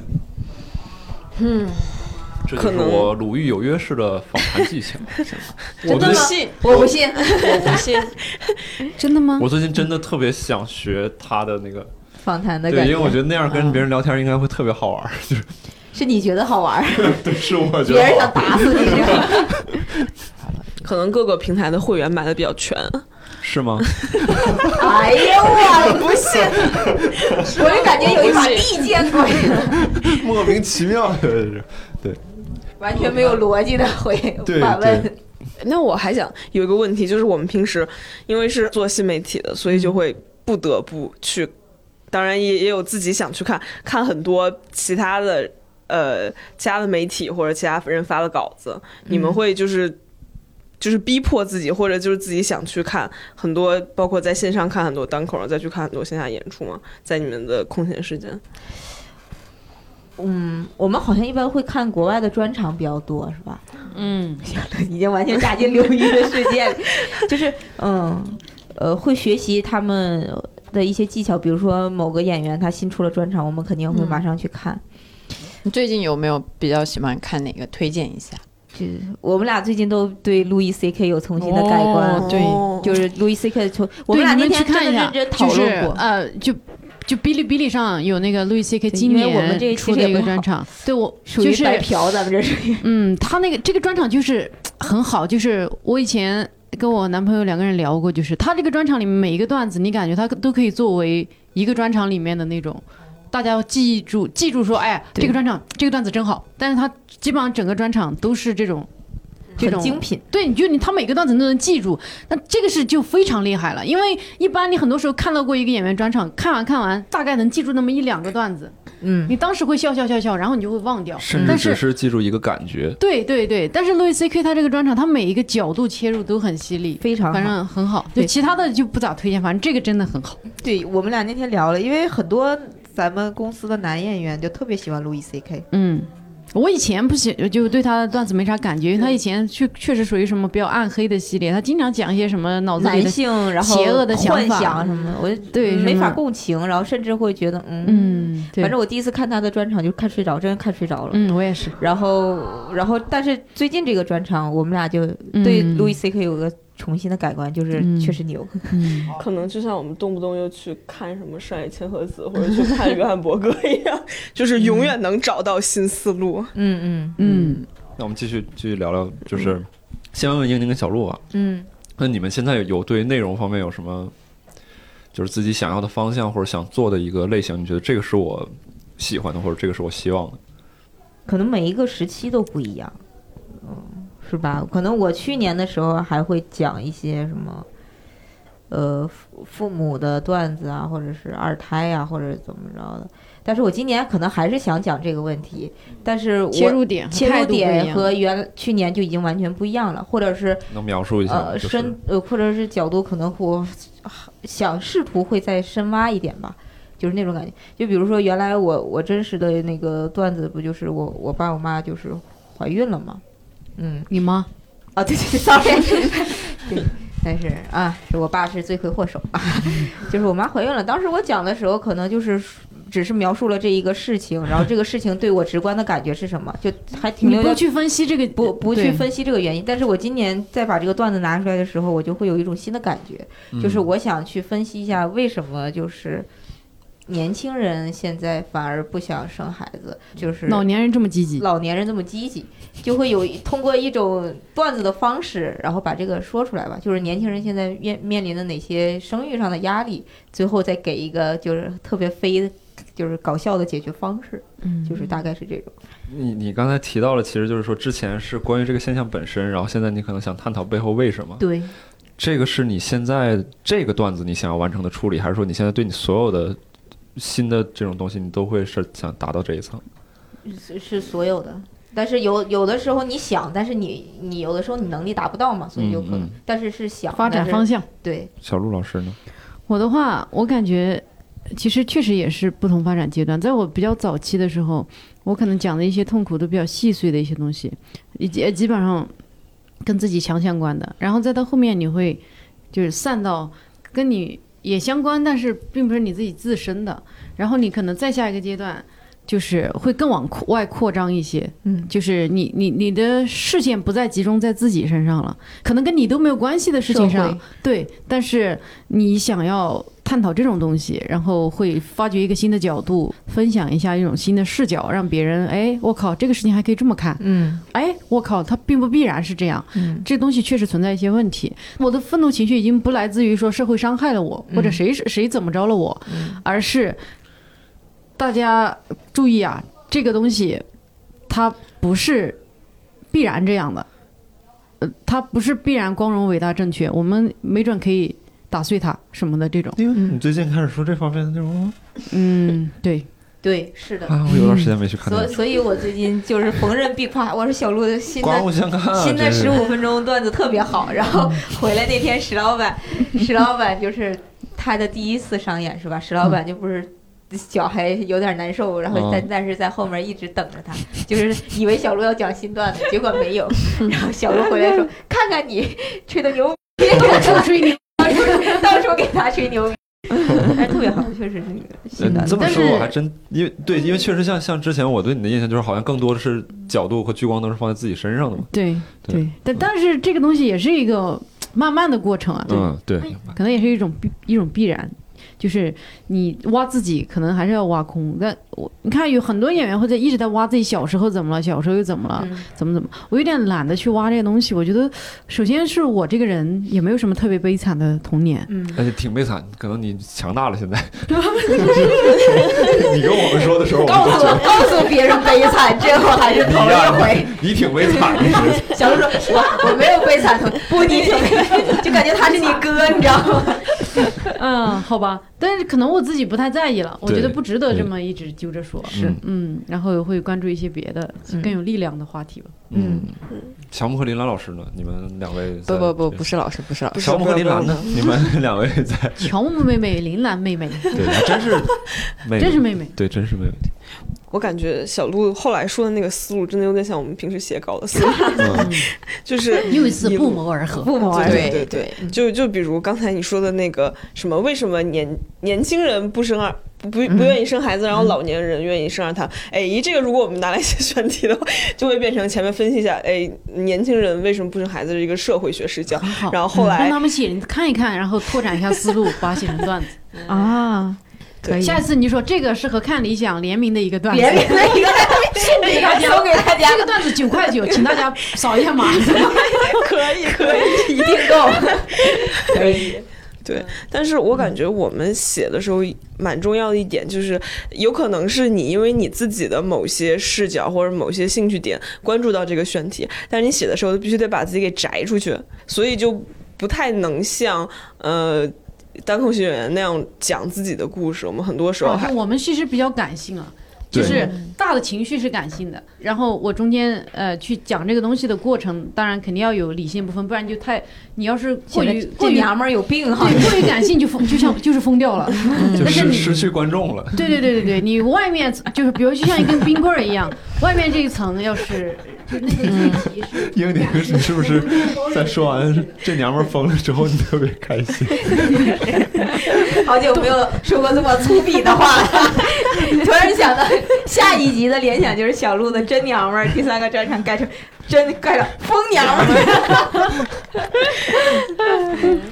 嗯，
这就是我鲁豫有约式的访谈技巧。
我不信，
我不信，
我不信。
真的吗？
我最近真的特别想学他的那个
访谈的
感觉，因为我觉得那样跟别人聊天应该会特别好玩。就是
是你觉得好玩？
对，是我觉得。
别人想打死你。
可能各个平台的会员买的比较全。
是吗？
哎呀，我不信！我就感觉有一把利剑过来
莫名其妙的是，对，
完全没有逻辑的回反问。
那我还想有一个问题，就是我们平时因为是做新媒体的，所以就会不得不去，当然也也有自己想去看看很多其他的呃其他的媒体或者其他人发的稿子，你们会就是。就是逼迫自己，或者就是自己想去看很多，包括在线上看很多单口，再去看很多线下演出嘛。在你们的空闲时间，
嗯，我们好像一般会看国外的专场比较多，是吧？嗯，已经完全踏进流域的世界，就是嗯呃，会学习他们的一些技巧，比如说某个演员他新出了专场，我们肯定会马上去看。
你最近有没有比较喜欢看哪个？推荐一下。
是我们俩最近都对路易 C K 有重新的改观，
对，
就是路易 C K 从我们俩那天
看
认真讨论过，
呃，就就哔哩哔哩上有那个路易 C K 今年
我们这
出的一个专场，对我
就是白嫖，咱们这是，
嗯，他那个这个专场就是很好，就是我以前跟我男朋友两个人聊过，就是他这个专场里面每一个段子，你感觉他都可以作为一个专场里面的那种。大家要记住，记住说，哎，这个专场这个段子真好。但是他基本上整个专场都是这种，这种
精品。
对，你就你他每个段子都能记住，那这个是就非常厉害了。因为一般你很多时候看到过一个演员专场，看完看完大概能记住那么一两个段子，嗯，你当时会笑笑笑笑，然后你就会忘掉，
甚至只是记住一个感觉。
对对对，但是路易 C K 他这个专场，他每一个角度切入都很犀利，
非常
反正很好。对，其他的就不咋推荐，反正这个真的很好。
对我们俩那天聊了，因为很多。咱们公司的男演员就特别喜欢路易 C K。
嗯，我以前不喜就对他的段子没啥感觉，因为他以前确确实属于什么比较暗黑的系列，他经常讲一些什么脑子里的邪恶的
想法什么的，我
对
没法共情，然后甚至会觉得嗯嗯，反正我第一次看他的专场就看睡着，真的看睡着了。
嗯，我也是。
然后然后但是最近这个专场，我们俩就对路易 C K 有个。重新的改观就是确实牛，
可能就像我们动不动又去看什么上野千鹤子或者去看约翰伯格一样，就是永远能找到新思路。
嗯嗯
嗯。
那我们继续继续聊聊，就是先问问英宁跟小鹿啊。嗯。那你们现在有对内容方面有什么，就是自己想要的方向或者想做的一个类型？你觉得这个是我喜欢的，或者这个是我希望的？
可能每一个时期都不一样。嗯。是吧？可能我去年的时候还会讲一些什么，呃，父父母的段子啊，或者是二胎呀，或者怎么着的。但是我今年可能还是想讲这个问题，但是
切入点
切入点和原去年就已经完全不一样了，或者是
能描述一下
呃深呃或者是角度可能我想试图会再深挖一点吧，就是那种感觉。就比如说原来我我真实的那个段子不就是我我爸我妈就是怀孕了吗？嗯，
你吗？
啊，对对对，sorry，对，但是啊，是我爸是罪魁祸首啊，就是我妈怀孕了。当时我讲的时候，可能就是只是描述了这一个事情，然后这个事情对我直观的感觉是什么，就还挺留
你不去分析这个，
不不去分析这个原因。但是我今年再把这个段子拿出来的时候，我就会有一种新的感觉，就是
嗯
我想去分析一下为什么就是年轻人现在反而不想生孩子，就是
老年人这么积极，
老年人这么积极，就会有通过一种段子的方式，然后把这个说出来吧。就是年轻人现在面面临的哪些生育上的压力，最后再给一个就是特别非就是搞笑的解决方式，
嗯
就是大概是这种。
你你刚才提到了，其实就是说之前是关于这个现象本身，然后现在你可能想探讨背后为什么。
对，
这个是你现在这个段子你想要完成的处理，还是说你现在对你所有的新的这种东西，你都会是想达到这一层？
是是所有的。但是有有的时候你想，但是你你有的时候你能力达不到嘛，所以有可能。
嗯嗯
但是是想
发展方向。
对，
小陆老师呢？
我的话，我感觉其实确实也是不同发展阶段。在我比较早期的时候，我可能讲的一些痛苦都比较细碎的一些东西，以及基本上跟自己强相关的。然后再到后面，你会就是散到跟你也相关，但是并不是你自己自身的。然后你可能再下一个阶段。就是会更往外扩张一些，
嗯，
就是你你你的视线不再集中在自己身上了，可能跟你都没有关系的事情上，对，但是你想要探讨这种东西，然后会发掘一个新的角度，分享一下一种新的视角，让别人哎，我靠，这个事情还可以这么看，
嗯。
哎，我靠，它并不必然是这样，
嗯。
这东西确实存在一些问题。我的愤怒情绪已经不来自于说社会伤害了我，或者谁谁怎么着了我，
嗯。
而是大家注意啊，这个东西它不是必然这样的，呃，它不是必然光荣、伟大、正确，我们没准可以打碎它什么的这种。
因为你最近开始说这方面的内容吗？
嗯，对，
对，是的。
啊，我有段时间没去看
所所以，我最近就是逢人必夸，我说小鹿的新的
刮目相看啊！
新的十五分钟段子特别好，然后回来那天石老板，石老板就是他的第一次上演是吧？石老板就不是。脚还有点难受，然后但、
嗯
但是在后面一直等着他，就是以为小鹿要讲新段子，结果没有。然后小鹿回来说：“看看你吹的牛逼，到处吹牛，到处给他吹牛逼，哎，特别好，确实是那个
呃
新段子。
你这么说，
但是
我还真因为对，因为确实像像之前我对你的印象就是好像更多的是角度和聚光灯是放在自己身上的嘛。
对
对
对，但但是这个东西也是一个慢慢的过程啊，
嗯，对，
可能也是一种必一种必然。就是你挖自己，可能还是要挖空。但我你看，有很多演员会在一直在挖自己小时候怎么了，小时候又怎么了，
嗯
怎么怎么。我有点懒得去挖这些东西。我觉得，首先是我这个人也没有什么特别悲惨的童年，
嗯，
而且挺悲惨，可能你强大了现在。你跟我们说的时候，我
告诉
们都觉得
告诉别人悲惨，这我还是头一回。
你挺悲惨的，
小鹿说：“我我没有悲惨，不，你挺悲惨，就感觉他是你哥，你知道吗？
嗯，好吧，但是可能我自己不太在意了，我觉得不值得这么一直揪着说。
是
嗯，然后会关注一些别的
嗯
更有力量的话题吧。
嗯。乔木和林兰老师呢？你们两位
不不不，不是老师，不是老师，
乔木和林兰呢？你们两位在
乔木妹妹、林兰妹妹，
对，还真是 妹妹，
真是妹妹。
对，真是妹妹。
我感觉小鹿后来说的那个思路，真的有点像我们平时写稿的思路，
嗯，
就是
又一次不谋而合。
不谋而
对
合。
对对，就就比如刚才你说的那个什么，为什么年年轻人不生二不不不愿意生孩子，然后老年人愿意生二胎？哎，这个如果我们拿来写选题的话，就会变成前面分析一下，哎，年轻人为什么不生孩子的一个社会学视角，然后后来
让他们写，你看一看，然后拓展一下思路，把它写成段子。
啊，可以。
下一次你说这个适合看理想联名的一个段子，
联名的一个 送给大家，送给大家
这，个段子九块九，请大家扫一下码。
可以可以。
一定够。可以。
对，但是我感觉我们写的时候蛮重要的一点就是，有可能是你因为你自己的某些视角或者某些兴趣点关注到这个选题，但是你写的时候必须得把自己给摘出去，所以就不太能像呃单口喜剧演员那样讲自己的故事。我们很多时候还
我们其实比较感性啊，就是大的情绪是感性的，然后我中间呃去讲这个东西的过程，当然肯定要有理性部分，不然就太你要是过于过于
娘们儿有病哈！
对过于感性就 疯，就像就是疯掉了。
就
但是你
失失去观众了。
对对对对对，你外面就是比如就像一根冰棍儿一样，外面这一层要是
就那个剧集是
英宁你是不是在说完这娘们儿疯了之后，你特别开心？
好久没有说过这么粗鄙的话了。突然想到下一集的联想就是小鹿的真娘们儿，第三个专场改成真盖上疯娘们儿。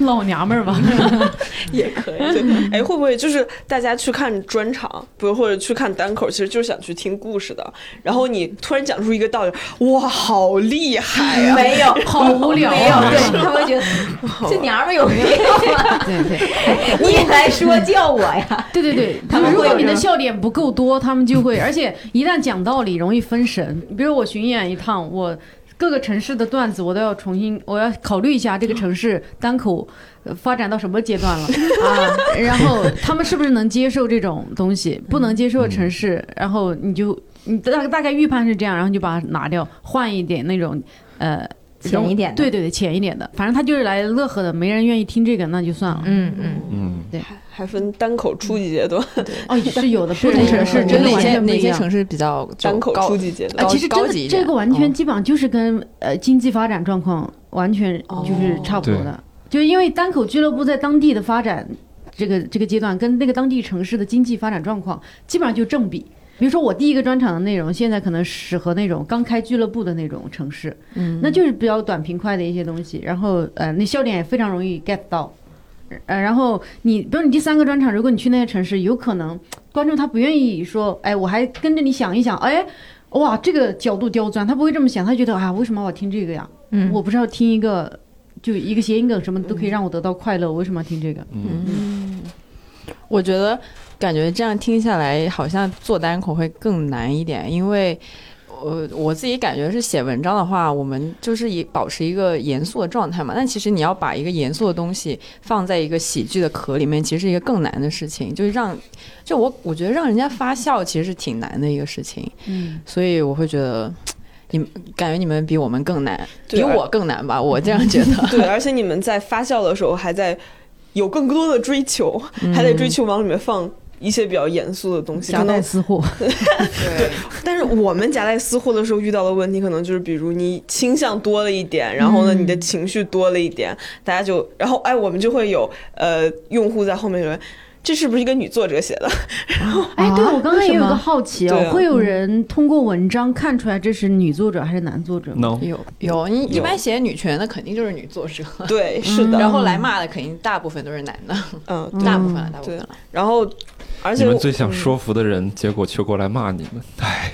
老娘们儿吧，
也可以。对，哎，会不会就是大家去看专场，比如或者去看单口，其实就是想去听故事的。然后你突然讲出一个道理，哇，好厉害呀！
没有，
好无聊啊
没有，对他会觉得这娘们儿有没有啊？
对对
你来说教我呀？
对对对，
他们
如果你的笑点不够多，他们就会，而且一旦讲道理容易分神。比如我巡演一趟，我各个城市的段子我都要重新，我要考虑一下这个城市单口呃发展到什么阶段了 啊，然后他们是不是能接受这种东西？不能接受的城市，然后你就你大大概预判是这样，然后你就把它拿掉，换一点那种呃。
浅一点的。
对对对，浅一点的，反正他就是来乐呵的，没人愿意听这个，那就算了。
嗯嗯，
嗯，对。
还分单口初级阶段、
哦，是有的，不同城市真的完
哪些哪
全不一样。
些城市比较
单口
高
初级阶段
其实真的这个完全
嗯。
基本上就是跟呃经济发展状况完全就是差不多的，就是因为单口俱乐部在当地的发展这个这个阶段，跟那个当地城市的经济发展状况基本上就正比。比如说我第一个专场的内容，现在可能适合那种刚开俱乐部的那种城市，
嗯
那就是比较短平快的一些东西，然后呃，那笑点也非常容易 get 到。呃，然后你，比如你第三个专场，如果你去那些城市，有可能观众他不愿意说，哎，我还跟着你想一想，哎，哇，这个角度刁钻，他不会这么想，他觉得啊，为什么我要听这个呀？
嗯
我不是要听一个，就一个谐音梗什么都可以让我得到快乐，我为什么要听这个？
嗯，我觉得感觉这样听下来，好像做单口会更难一点，因为。我我自己感觉是写文章的话，我们就是以保持一个严肃的状态嘛。但其实你要把一个严肃的东西放在一个喜剧的壳里面，其实是一个更难的事情。就是让，就我我觉得让人家发笑其实是挺难的一个事情。
嗯，
所以我会觉得，你们感觉你们比我们更难，比我更难吧？我这样觉得。
对，而且你们在发笑的时候还在有更多的追求，还得追求往里面放一些比较严肃的东西，
夹带私货，
对，但是我们夹带私货的时候遇到的问题，可能就是比如你倾向多了一点，然后呢，你的情绪多了一点，大家就，然后哎，我们就会有呃用户在后面说。这是不是一个女作者写的？
然后哎，对我刚才也有个好奇哦会有人通过文章看出来这是女作者还是男作者吗
？no，
有有，你一般写女权的肯定就是女作者，
对，是的，
然后来骂的肯定大部分都是男的，
嗯，
嗯
大部分了，大部分了。
然后而且
你们最想
嗯
说服的人，结果却过来骂你们，唉，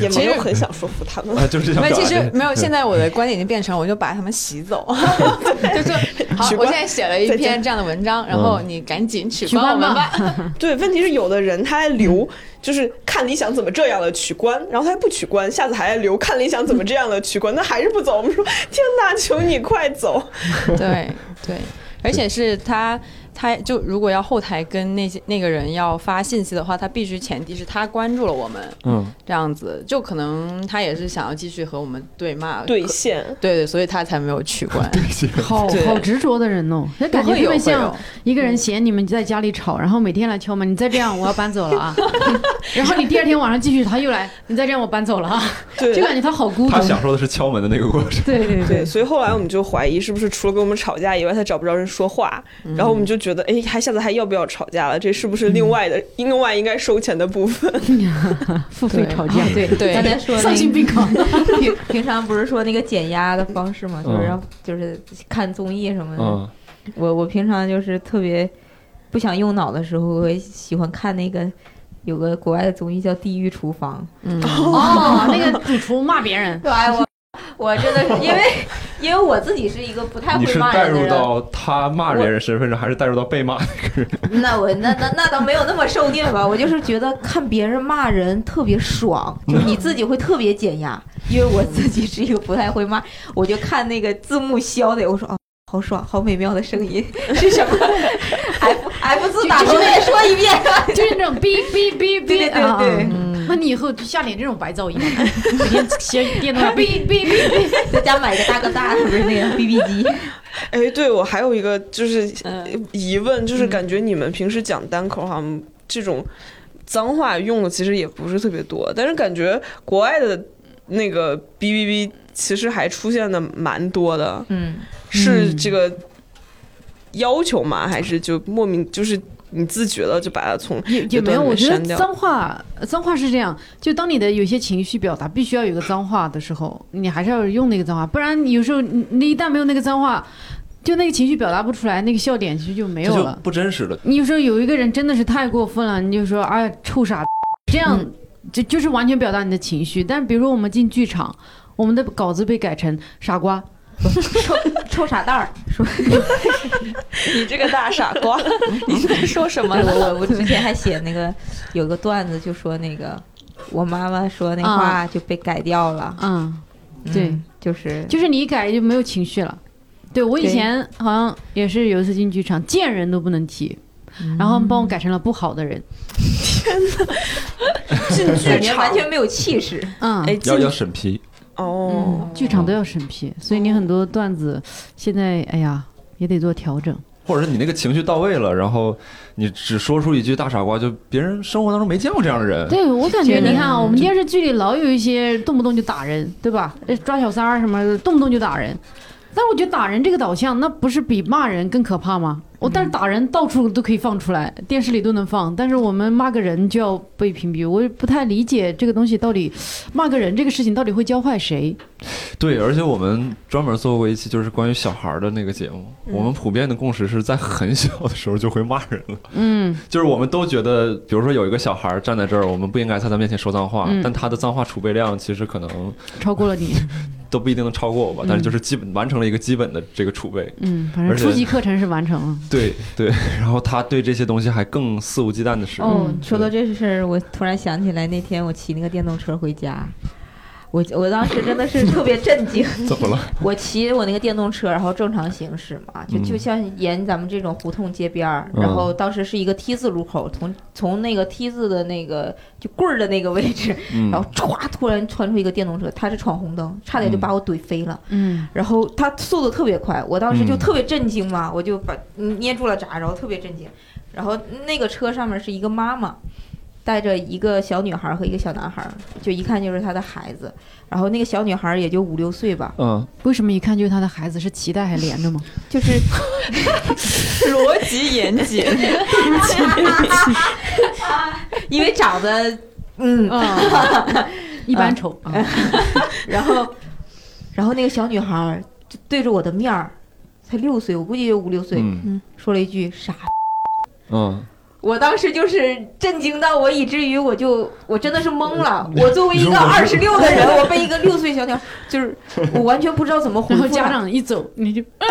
也没有很想说服他们。
啊，就是想
没有，
表达这
其实没有。现在我的观点已经变成，我就把他们洗走，就是好，我现在写了一篇这样的文章，然后你赶紧取关我们吧。
对，问题是有的人他还留，就是看理想怎么这样了取关，然后他还不取关，下次还来留看理想怎么这样了取关，那还是不走。我们说天哪，求你快走！
对对，而且是他。他就如果要后台跟那些那个人要发信息的话，他必须前提是他关注了我们，
嗯，
这样子就可能他也是想要继续和我们对骂，
对线，
对对，所以他才没有取关。
好
对
好执着的人哦，那感觉
会有会
特别像一个人嫌你们在家里吵，然后每天来敲门，你再这样我要搬走了啊。然后你第二天晚上继续，他又来，你再这样我搬走了啊。
对
就感觉他好孤独
他。享受的是敲门的那个过程。
对对
对，所以后来我们就怀疑是不是除了跟我们吵架以外，他找不着人说话，然后我们就觉得，哎，还下次还要不要吵架了？这是不是另外的、另外应该收钱的部分？
付费吵架，
对
对
刚才说那
丧心病狂。
平平常不是说那个减压的方式嘛，就是
嗯
让就是看综艺什么的。
嗯，
我我平常就是特别不想用脑的时候，喜欢看那个有个国外的综艺叫《地狱厨房
嗯，
哦，那个 主厨骂别人》。，
对，我真的是因为因为我自己是一个不太会骂人的人，
入到他骂别人身份上，还是带入到被骂那个人？
那我那那那倒没有那么受虐吧，我就是觉得看别人骂人特别爽，就是你自己会特别减压，因为我自己是一个不太会骂，我就看那个字幕消的，我说哦。好爽，好美妙的声音 是什么？F F 字打重再说一遍。
就是那种哔哔哔哔，
对对对
那你以后就下点这种白噪音，每天写电动哔哔哔哔。
在家买个大哥大，不是那个哔哔机。
哎，对我还有一个就是
嗯
疑问，就是感觉你们平时讲单口好像这种脏话用的其实也不是特别多，但是感觉国外的那个哔哔哔其实还出现的蛮多的，
嗯，
是这个要求吗？还是就莫名就是你自觉的就把它从
也也没有，我觉得脏话脏话是这样，就当你的有些情绪表达必须要有个脏话的时候，你还是要用那个脏话，不然有时候你你一旦没有那个脏话，就那个情绪表达不出来，那个笑点其实就没有了。
不真实的。
你有时候有一个人真的是太过分了，你就说哎臭傻，这样就就是完全表达你的情绪。但比如说我们进剧场，我们的稿子被改成傻瓜，
臭臭傻蛋儿，说
你这个大傻瓜，你在说什么？
我？我我之前还写那个有个段子，就说那个我妈妈说那话就被改掉了，
嗯，对。
嗯，就是。
就是你一改就没有情绪了。对我以前好像也是有一次进剧场，见人都不能提，然后帮我改成了不好的人。
进
感
剧场。
完全没有气势。
嗯，
要要审批，
哦
嗯，剧场都要审批，所以你很多段子现在哎呀也得做调整。
或者是你那个情绪到位了，然后你只说出一句大傻瓜，就别人生活当中没见过这样的人。
对我感觉，你看啊，我们电视剧里老有一些动不动就打人，对吧？呃抓小三儿什么的，动不动就打人。但我觉得打人这个导向，那不是比骂人更可怕吗？我但是打人到处都可以放出来，电视里都能放，但是我们骂个人就要被屏蔽，我也不太理解这个东西到底骂个人这个事情到底会教坏谁？
对，而且我们专门做过一期就是关于小孩儿的那个节目，我们普遍的共识是在很小的时候就会骂人了。
嗯，
就是我们都觉得，比如说有一个小孩儿站在这儿，我们不应该在他面前说脏话，
嗯
但他的脏话储备量其实可能
超过了你，
都不一定能超过我吧，但是就是基本完成了一个基本的这个储备。
嗯，反正初级课程是完成 了。
对对，然后他对这些东西还更肆无忌惮的使用。
说到这事儿，我突然想起来那天我骑那个电动车回家，我我当时真的是特别震惊。
怎么了？
我骑我那个电动车，然后正常行驶嘛，就
嗯
就像沿咱们这种胡同街边儿，
嗯
然后当时是一个 T 字路口，从从那个 T 字的那个就棍儿的那个位置，
嗯
然后歘突然窜出一个电动车，他是闯红灯，差点就把我怼飞了。
嗯，
然后他速度特别快，我当时就
嗯
特别震惊嘛，我就把嗯捏住了闸，然后特别震惊。然后那个车上面是一个妈妈，带着一个小女孩和一个小男孩，就一看就是他的孩子。然后那个小女孩也就五六岁吧，
嗯，
为什么一看就是他的孩子是脐带还连着吗？
就是
逻辑严谨，
因为长得 嗯，
啊，一般丑啊。
然后然后那个小女孩就对着我的面儿，才六岁，我估计有五六岁，
嗯
说了一句傻
嗯，
我当时就是震惊到我，以至于我就我真的是懵了。我作为一个二十六的人，我被一个六岁小鸟，就是我完全不知道怎么回
然
复他。
后家长一走，你就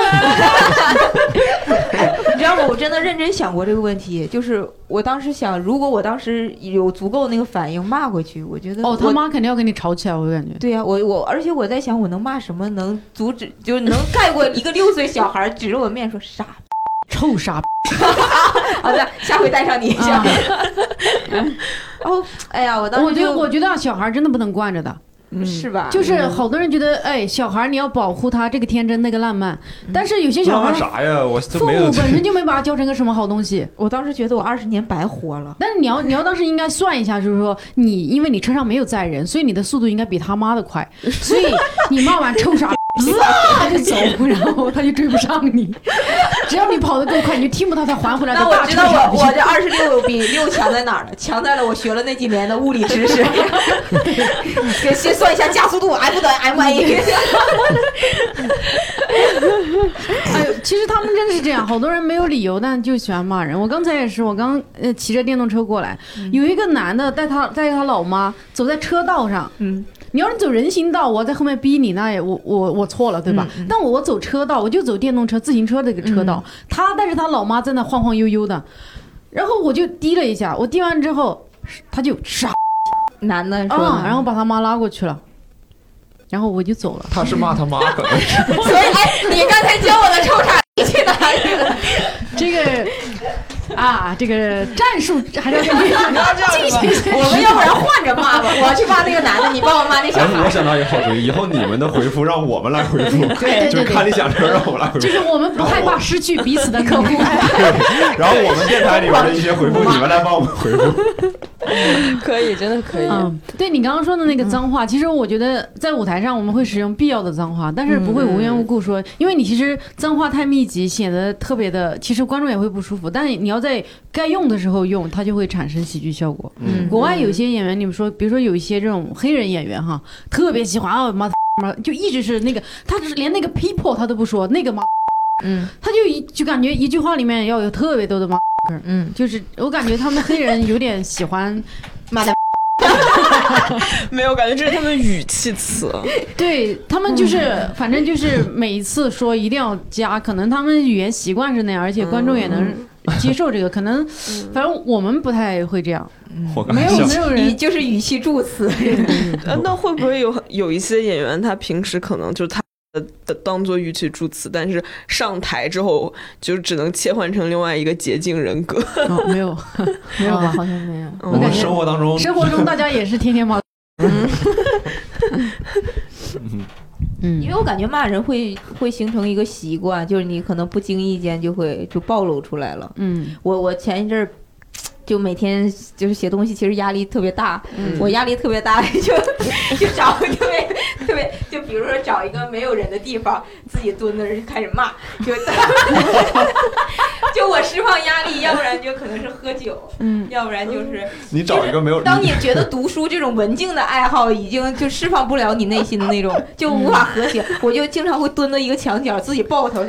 你知道吗？我真的认真想过这个问题，就是我当时想，如果我当时有足够那个反应骂回去，我觉得
哦，他妈肯定要跟你吵起来，我感觉。
对呀、我我而且我在想，我能骂什么能阻止，就是能盖过一个六岁小孩指着我面说傻。
臭傻逼！
好的，下回带上你一下。
啊
然后，哎呀，我当时
我觉得，我觉得小孩真的不能惯着的，
嗯是吧？
就是好多人觉得，哎，小孩你要保护他这个天真那个浪漫，但是有些小孩
啥呀？我
父母本身就没把他教成个什么好东西。
我当时觉得我二十年白活了。
但是你要你要当时应该算一下，就是说你因为你车上没有载人，所以你的速度应该比他妈的快，所以你骂完臭傻逼，滋他就走，然后他就追不上你。只要你跑得够快，你就听不到他还回来的
那我知道。我我这二十六比六强在哪儿了？强在了我学了那几年的物理知识。给先算一下加速度，F 等于 ma。
哎呦，其实他们真的是这样，好多人没有理由，但就喜欢骂人。我刚才也是，我刚呃骑着电动车过来，有一个男的带他带他老妈走在车道上，
嗯，
你要是走人行道，我在后面逼你，那也我我我错了，对吧？
嗯
但我我走车道，我就走电动车、自行车这个车道，他带着他老妈在那晃晃悠悠的，然后我就滴了一下，我滴完之后，他就傻
男的说
啊，然后把他妈拉过去了，然后我就走了。
他是骂他妈，可能是。
所以哎，你刚才教我的臭傻逼去哪里了？
这个 啊，这个战术还是 要根据进行一些
我们要不然换着骂吧，我去骂那个男的，你帮我骂那小
哎，
孩
我。想到一个好主意，以后你们的回复让我们来回复，
对对
就是看你想说让我们来回复
就，是我们不害怕失去彼此的客户。
然后我们电台里边的一些回复，你们来帮我们回复。
可以，真的可以。
嗯，对你刚刚说的那个脏话，其实我觉得在舞台上我们会使用必要的脏话，但是不会无缘无故说，因为你其实脏话太密集，显得特别的，其实观众也会不舒服。但你要在该用的时候用，它就会产生喜剧效果。
嗯
国外有些演员，你们说，比如说有一些这种黑人演员哈，特别喜欢啊妈妈，就一直是那个，他就是连那个 people 他都不说，那个妈，
嗯
他就一就感觉一句话里面要有特别多的妈，
嗯，
就是我感觉他们黑人有点喜欢。
妈的，
没有感觉，这是他们语气词。
对他们就是，反正就是每一次说一定要加，可能他们语言习惯是那样，而且观众也能接受这个。可能反正我们不太会这样，
我刚
没有没有人
就是语气助词，
呃，那会不会有有一些演员，他平时可能就他的当做语气助词，但是上台之后就只能切换成另外一个捷径人格？
哦没有 没有吧？
好像没有。
我们生活当中，
生活中大家也是天天骂 嗯
因为我感觉骂人会会形成一个习惯，就是你可能不经意间就会就暴露出来了。
嗯
我我前一阵儿就每天就是写东西，其实压力特别大。
嗯。
我压力特别大，就 就找特别特别，就比如说找一个没有人的地方，自己蹲那儿就开始骂，就 就我释放压力，要不然就可能是喝酒，
嗯。
要不然就是
你找一个没有
当你觉得读书这种文静的爱好已经就释放不了你内心的那种，就无法和谐，我就经常会蹲到一个墙角，自己抱个头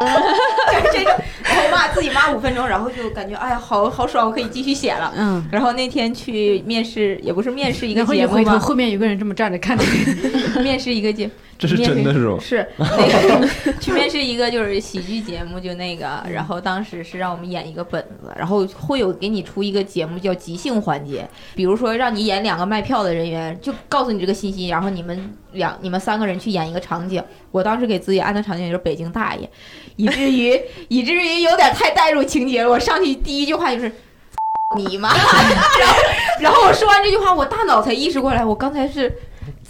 就。是这种，然后骂自己骂五分钟，然后就感觉哎呀，好好爽，我可以继续写了。
嗯，
然后那天去面试，也不是面试一个节目吧，
后面有个人这么站着看着你，
面试一个节，
这是真的是吗？
是 那个去面试一个就是喜剧节目，就那个，然后当时是让我们演一个本子，然后会有给你出一个节目叫即兴环节，比如说让你演两个卖票的人员，就告诉你这个信息，然后你们两你们三个人去演一个场景。我当时给自己安的场景就是北京大爷，以至于 以至于有点太带入情节了。我上去第一句话就是。你妈！然后，然后我说完这句话，我大脑才意识过来，我刚才是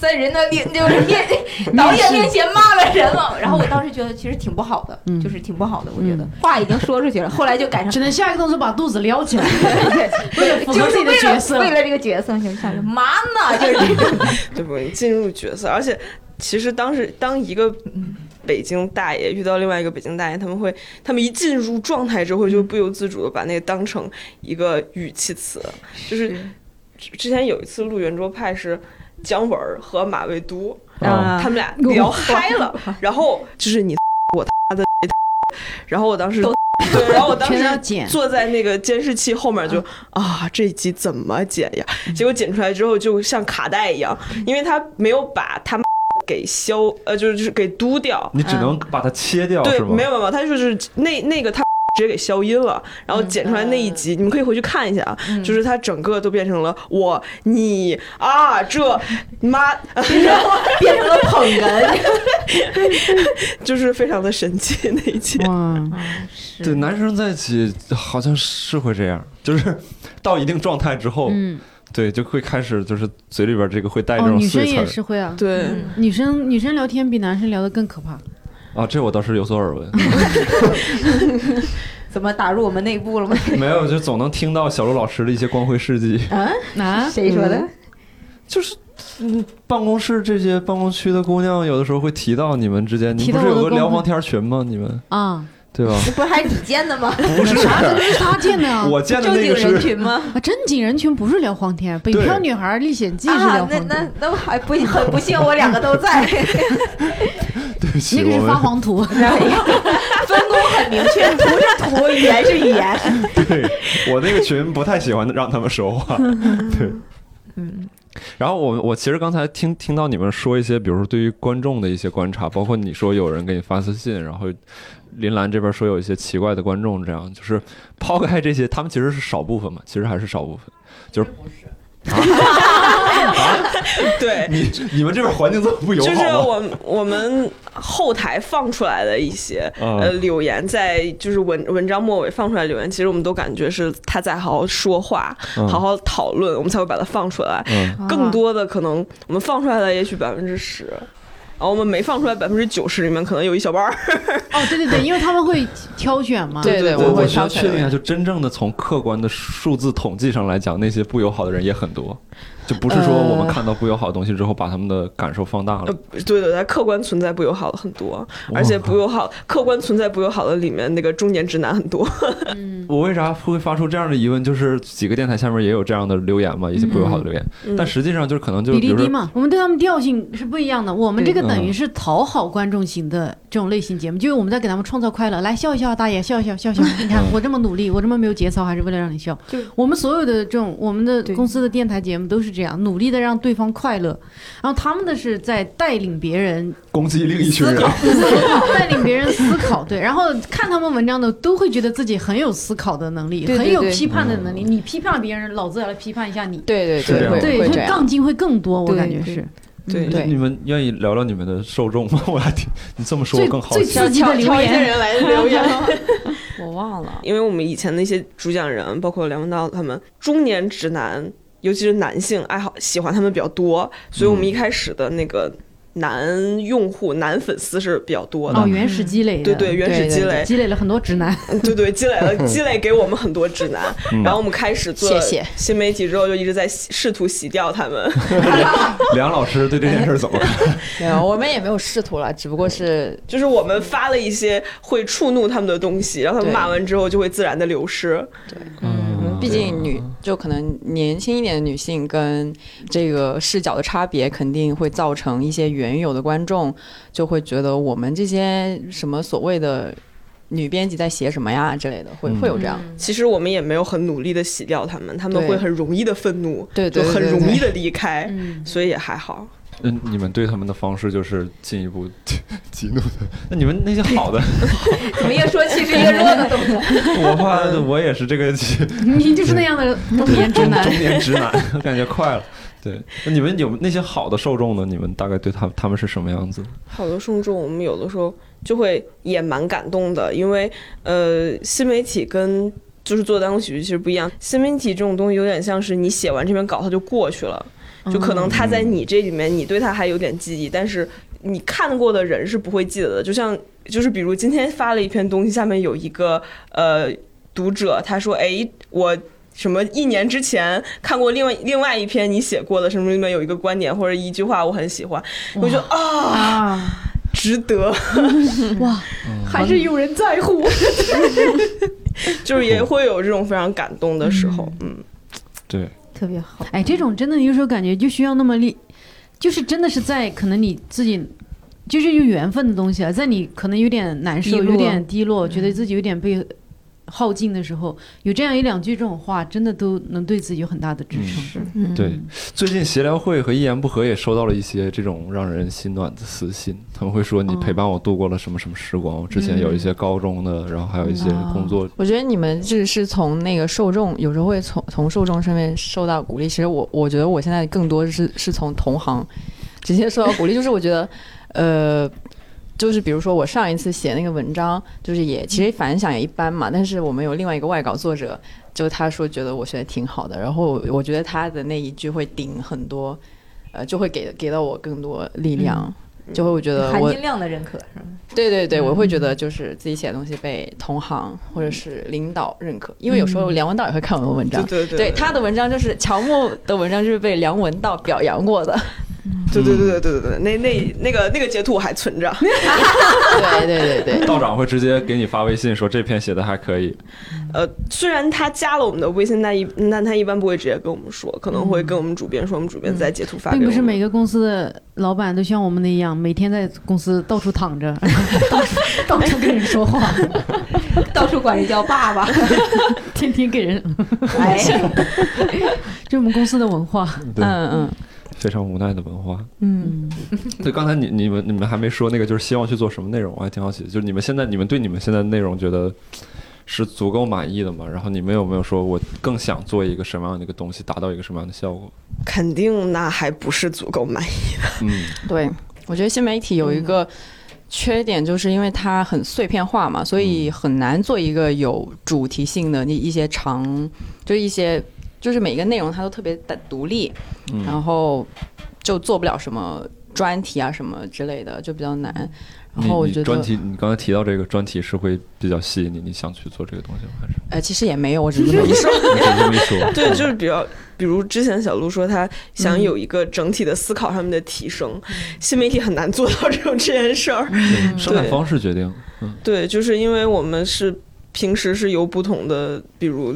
在人的面，就是面 导演面前骂了人了。然后我当时觉得其实挺不好的，
嗯
就是挺不好的。我觉得话已经说出去了，后来就改成
只能下一个动作把肚子撩起来，为了符
就是
合自己的
为了
角色。
为了这个角色，就下去妈呢，就是这种。
对不？你进入角色，而且其实当时当一个北京大爷遇到另外一个北京大爷，他们会，他们一进入状态之后，就不由自主的把那个当成一个语气词，就是之前有一次录圆桌派是姜文儿和马未都，
啊。
他们俩聊嗨了，然后就是你 我他的，然后我当时对，然后我当时坐在那个监视器后面就啊，这一集怎么剪呀？结果剪出来之后就像卡带一样，因为他没有把他给消呃，就是就是给嘟掉。
你只能把它切掉
对，没有没有，他就是那那个他直接给消音了，然后剪出来那一集，你们可以回去看一下啊，就是他整个都变成了我你啊这妈，然后
变成了捧哏，
就是非常的神奇那一集。
哇，
对，男生在一起好像是会这样，就是到一定状态之后，
嗯，
对，就会开始就是嘴里边这个会带这
哦，
种
女生也是会啊，
对，
嗯。
女生女生聊天比男生聊的更可怕。
啊，这我倒是有所耳闻，
怎么打入我们内部了吗？
没有，就总能听到小陆老师的一些光辉事迹，
啊，
谁说的？
就是。嗯，办公室这些办公区的姑娘，有的时候会提到你们之间，你
提
不是有个聊黄天群吗？你们
啊，
对吧？
这 不是还是你建的吗？
不是，
啥这都是他建的啊。
我建的
正经
那个是
人群吗？
啊，正经人群不是聊黄天，北漂女孩历险记是
啊
聊，
那那
黄天，
那我还不很不幸，我两个都在，
对不起，
那个是发黄图。
分工很明确，图是图，语言是语言。
对我那个群不太喜欢让他们说话，对。
嗯，
然后我我其实刚才听听到你们说一些，比如说对于观众的一些观察，包括你说有人给你发私信，然后林兰这边说有一些奇怪的观众，这样就是抛开这些，他们其实是少部分嘛，其实还是少部分，就是
对，
你你们这边环境这么不友好
就是？我我们后台放出来的一些
嗯
呃留言，在就是文文章末尾放出来的留言，其实我们都感觉是他在好好说话，
嗯
好好讨论，我们才会把它放出来。
嗯
更多的可能我们放出来的也许百分之十。然后我们没放出来百分之九十里面，可能有一小半儿。
哦，对对对，因为他们会挑选嘛？
对对，
我
会
需要确定一下，就真正的从客观的数字统计上来讲，那些不友好的人也很多。就不是说我们看到不友好的东西之后，把他们的感受放大了。
对对对，客观存在不友好的很多，而且不友好，客观存在不友好的里面，那个中年直男很多。
我为啥会发出这样的疑问？就是几个电台下面也有这样的留言嘛，一些不友好的留言，但实际上就是可能就
比例低嘛。我们对他们调性是不一样的，我们这个等于是讨好观众型的这种类型节目，就是我们在给他们创造快乐。来笑一笑，大爷笑一笑，笑笑。你看我这么努力，我这么没有节操，还是为了让你笑。我们所有的这种我们的公司的电台节目都是这样，努力的让。对方快乐，然后他们的是在带领别人
攻击另一群人，
带领别人思考。对，然后看他们文章的都会觉得自己很有思考的能力，很有批判的能力。你批判别人，老子要来批判一下你。
对对对，
对，就杠精会更多，我感觉是。
对对，
你们愿意聊聊你们的受众吗？我还挺，你这么说我更好奇。
最刺激的留言
人来留言，
我忘了，
因为我们以前那些主讲人，包括梁文道他们，中年直男。尤其是男性爱好喜欢他们比较多，所以我们一开始的那个男用户、男粉丝是比较多的。
哦，原始积累，
对对，原始积累，
积累了很多直男。
对对，积累了，积累给我们很多直男。然后我们开始做新媒体之后，就一直在试图洗掉他们。
梁老师对这件事怎么看？
没有，我们也没有试图了，只不过是
就是我们发了一些会触怒他们的东西，然后他们骂完之后就会自然的流失。
对，嗯。毕竟女就可能年轻一点的女性跟这个视角的差别，肯定会造成一些原有的观众就会觉得我们这些什么所谓的女编辑在写什么呀之类的，会会有这样。
其实我们也没有很努力的洗掉他们，他们会很容易的愤怒，
对，
就很容易的离开，所以也还好。
嗯，你们对他们的方式就是进一步 激怒的。那你们那些好的，
怎么越说其实越弱的东西？
我怕我也是这个，
你就是那样的中年直男，
中年直男，感觉快了。对，那你们有那些好的受众呢？你们大概对他他们是什么样子？
好的受众，我们有的时候就会也蛮感动的，因为呃，新媒体跟就是做单口喜剧其实不一样。新媒体这种东西有点像是你写完这篇稿，它就过去了。就可能他在你这里面，你对他还有点记忆，但是你看过的人是不会记得的。就像就是比如今天发了一篇东西，下面有一个呃读者，他说：“哎，我什么一年之前看过另外另外一篇你写过的什么里面有一个观点或者一句话我很喜欢。”我就啊，值得
哇，还是有人在乎，
就是也会有这种非常感动的时候，嗯，
对。
特别好，哎，这种真的有时候感觉就需要那么力，就是真的是在可能你自己就是有缘分的东西啊，在你可能有点难受、有点低落，觉得自己有点被。耗尽的时候，有这样一两句这种话，真的都能对自己有很大的支
撑。对，最近协聊会和一言不合也收到了一些这种让人心暖的私信，他们会说你陪伴我度过了什么什么时光。之前有一些高中的，然后还有一些工作。
我觉得你们这是从那个受众，有时候会从从受众上面受到鼓励。其实我我觉得我现在更多是是从同行直接受到鼓励，就是我觉得，呃。就是比如说我上一次写那个文章，就是也其实反响也一般嘛。但是我们有另外一个外稿作者，就他说觉得我写的挺好的，然后我觉得他的那一句会顶很多，呃，就会给给到我更多力量，就会我觉得
含金量的认可是吗？
对对对，我会觉得就是自己写的东西被同行或者是领导认可，因为有时候梁文道也会看我的文章，
对对对，
他的文章就是乔木的文章就是被梁文道表扬过的。
对对对对对对对，那那那个那个截图我还存着。
对对对对，
道长会直接给你发微信说这篇写的还可以。
呃，虽然他加了我们的微信，但一但他一般不会直接跟我们说，可能会跟我们主编说，我们主编再截图发。
并不是每个公司的老板都像我们那样，每天在公司到处躺着，到 处到处跟人说话，
到处管人叫爸爸，
天天给人。哎，这我们公司的文化。
嗯嗯。
非常无奈的文化。嗯，对，刚才你你们你们还没说那个，就是希望去做什么内容，我还挺好奇。就是你们现在，你们对你们现在内容觉得是足够满意的吗？然后你们有没有说，我更想做一个什么样的一个东西，达到一个什么样的效果？
肯定那还不是足够满意的。
嗯，
对，我觉得新媒体有一个缺点，就是因为它很碎片化嘛，所以很难做一个有主题性的那一些长，就一些。就是每一个内容它都特别的独立，然后就做不了什么专题啊什么之类的，就比较难。然后我觉得
专题，你刚才提到这个专题是会比较吸引你，你想去做这个东西吗？还是？
呃，其实也没有，我只是这么一说。
这么一说，
对，就是比较，比如之前小鹿说他想有一个整体的思考上面的提升，新媒体很难做到这种这件事儿。
生产方式决定。嗯，
对，就是因为我们是平时是由不同的，比如。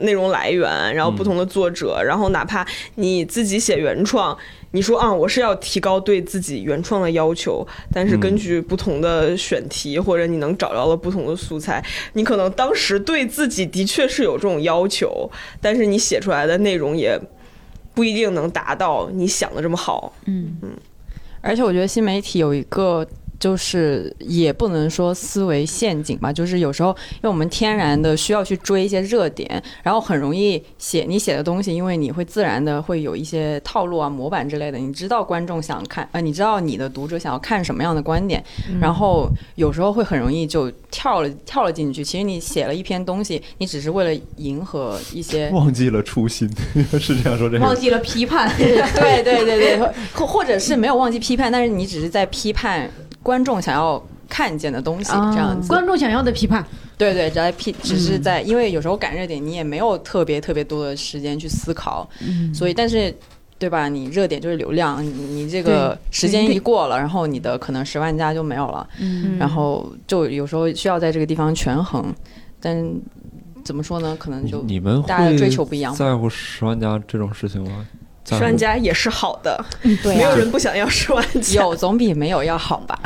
内容来源，然后不同的作者，然后哪怕你自己写原创，你说啊，我是要提高对自己原创的要求，但是根据不同的选题或者你能找到了不同的素材，你可能当时对自己的确是有这种要求，但是你写出来的内容也不一定能达到你想的这么好。
嗯嗯，而且我觉得新媒体有一个。就是也不能说思维陷阱吧，就是有时候因为我们天然的需要去追一些热点，然后很容易写你写的东西，因为你会自然的会有一些套路啊、模板之类的，你知道观众想看，呃，你知道你的读者想要看什么样的观点，然后有时候会很容易就跳了跳了进去。其实你写了一篇东西，你只是为了迎合一些，
忘记了初心，是这样说这个，
忘记了批判，
对对对对，或或者是没有忘记批判，但是你只是在批判。观众想要看见的东西，这样子。
观众想要的批判，
对对，在批，只是在，因为有时候赶热点，你也没有特别特别多的时间去思考，所以，但是，对吧？你热点就是流量，你你这个时间一过了，然后你的可能十万加就没有了，然后就有时候需要在这个地方权衡，但怎么说呢？可能就
你们
大家追求不一样，
在乎十万加这种事情吗？
十万加也是好的，
对，
没有人不想要十万加，
有总比没有要好吧？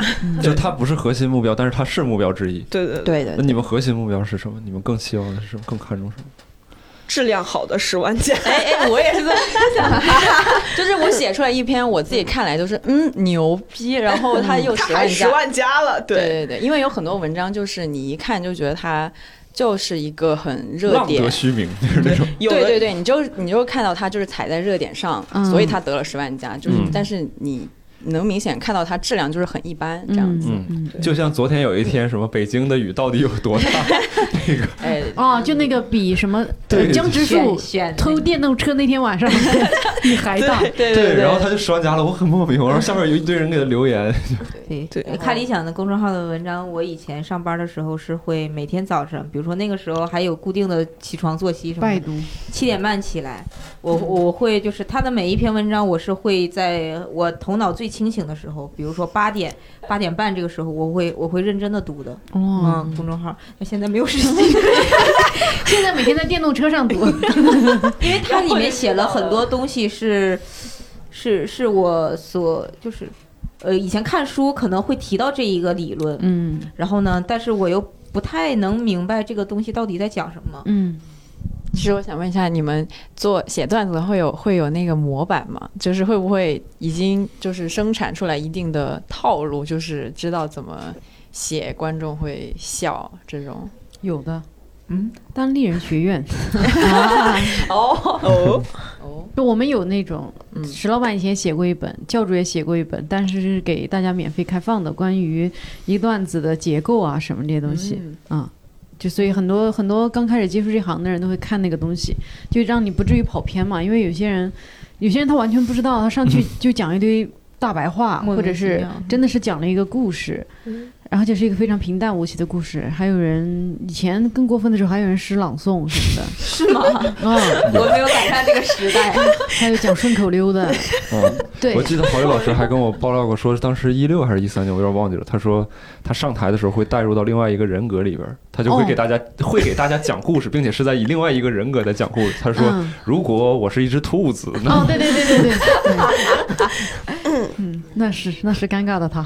就它不是核心目标，但是它是目标之一。
对对
对对。
那你们核心目标是什么？你们更希望的是什么？更看重什么？
质量好的十万加。
哎哎，我也是这么想，就是我写出来一篇，我自己看来就是嗯牛逼，然后它又十万
十万加了，
对对对，因为有很多文章就是你一看就觉得它。就是一个很热点，
浪得虚名，就是那种。
对对对，你就你就看到他就是踩在热点上，所以他得了十万加，就是，但是你。能明显看到它质量就是很一般这样子，
就像昨天有一天什么北京的雨到底有多大？那个
哎
哦，就那个比什么江直树偷电动车那天晚上 比还大，
对对，
然后他就十万加了，我很莫名，然后下面有一堆人给他留言。
对对，看理想的公众号的文章，我以前上班的时候是会每天早上，比如说那个时候还有固定的起床作息什么，七点半起来，我我会就是他的每一篇文章，我是会在我头脑最。清醒的时候，比如说八点、八点半这个时候，我会我会认真的读的。嗯，公众号。那现在没有时间，
现在每天在电动车上读，
因为它里面写了很多东西，是是是我所就是呃以前看书可能会提到这一个理论，嗯，然后呢，但是我又不太能明白这个东西到底在讲什么，
嗯。
其实我想问一下，你们做写段子会有会有那个模板吗？就是会不会已经就是生产出来一定的套路，就是知道怎么写观众会笑这种？
有的，嗯，当地人学院。
哦哦
哦！就我们有那种，石老板以前写过一本，教主也写过一本，但是是给大家免费开放的，关于一段子的结构啊什么这些东西啊。就所以很多很多刚开始接触这行的人都会看那个东西，就让你不至于跑偏嘛。因为有些人，有些人他完全不知道，他上去 就讲一堆大白话，或者是真的是讲了一个故事。然后就是一个非常平淡无奇的故事，还有人以前更过分的时候，还有人诗朗诵什么的，
是吗？嗯，我没有赶上这个时代。
还有讲顺口溜的，
嗯，
对。
我记得郝宇老师还跟我爆料过，说当时一六还是一三年，我有点忘记了。他说他上台的时候会带入到另外一个人格里边，他就会给大家会给大家讲故事，并且是在以另外一个人格在讲故事。他说，如果我是一只兔子，
哦，对对对对对，嗯，那是那是尴尬的他，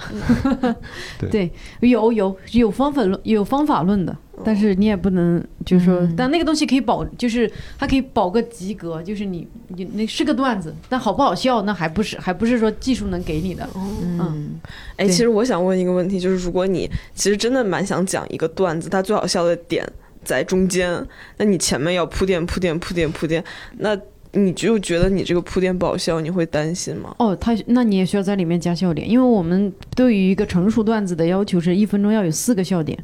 对。有有有方法论，有方法论的，但是你也不能就是说，但那个东西可以保，就是它可以保个及格，就是你你那是个段子，但好不好笑那还不是还不是说技术能给你的。嗯，
哎，其实我想问一个问题，就是如果你其实真的蛮想讲一个段子，它最好笑的点在中间，那你前面要铺垫铺垫铺垫铺垫，那。你就觉得你这个铺垫不好笑，你会担心吗？
哦，他那你也需要在里面加笑点，因为我们对于一个成熟段子的要求是一分钟要有四个笑点，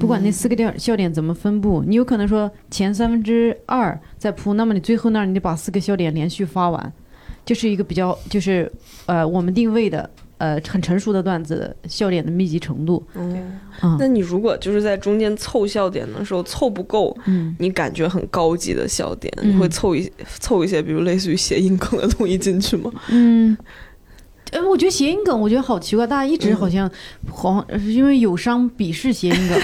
不管那四个点笑点怎么分布，你有可能说前三分之二在铺，那么你最后那儿你得把四个笑点连续发完，就是一个比较就是呃我们定位的呃很成熟的段子笑点的密集程度。
嗯，
嗯
那你如果就是在中间凑笑点的时候凑不够，
嗯，
你感觉很高级的笑点，
嗯
你会凑一凑一些，比如类似于谐音梗的东西进去吗？
嗯，哎，我觉得谐音梗，我觉得好奇怪，大家一直好像好像呃因为友商鄙视谐音梗。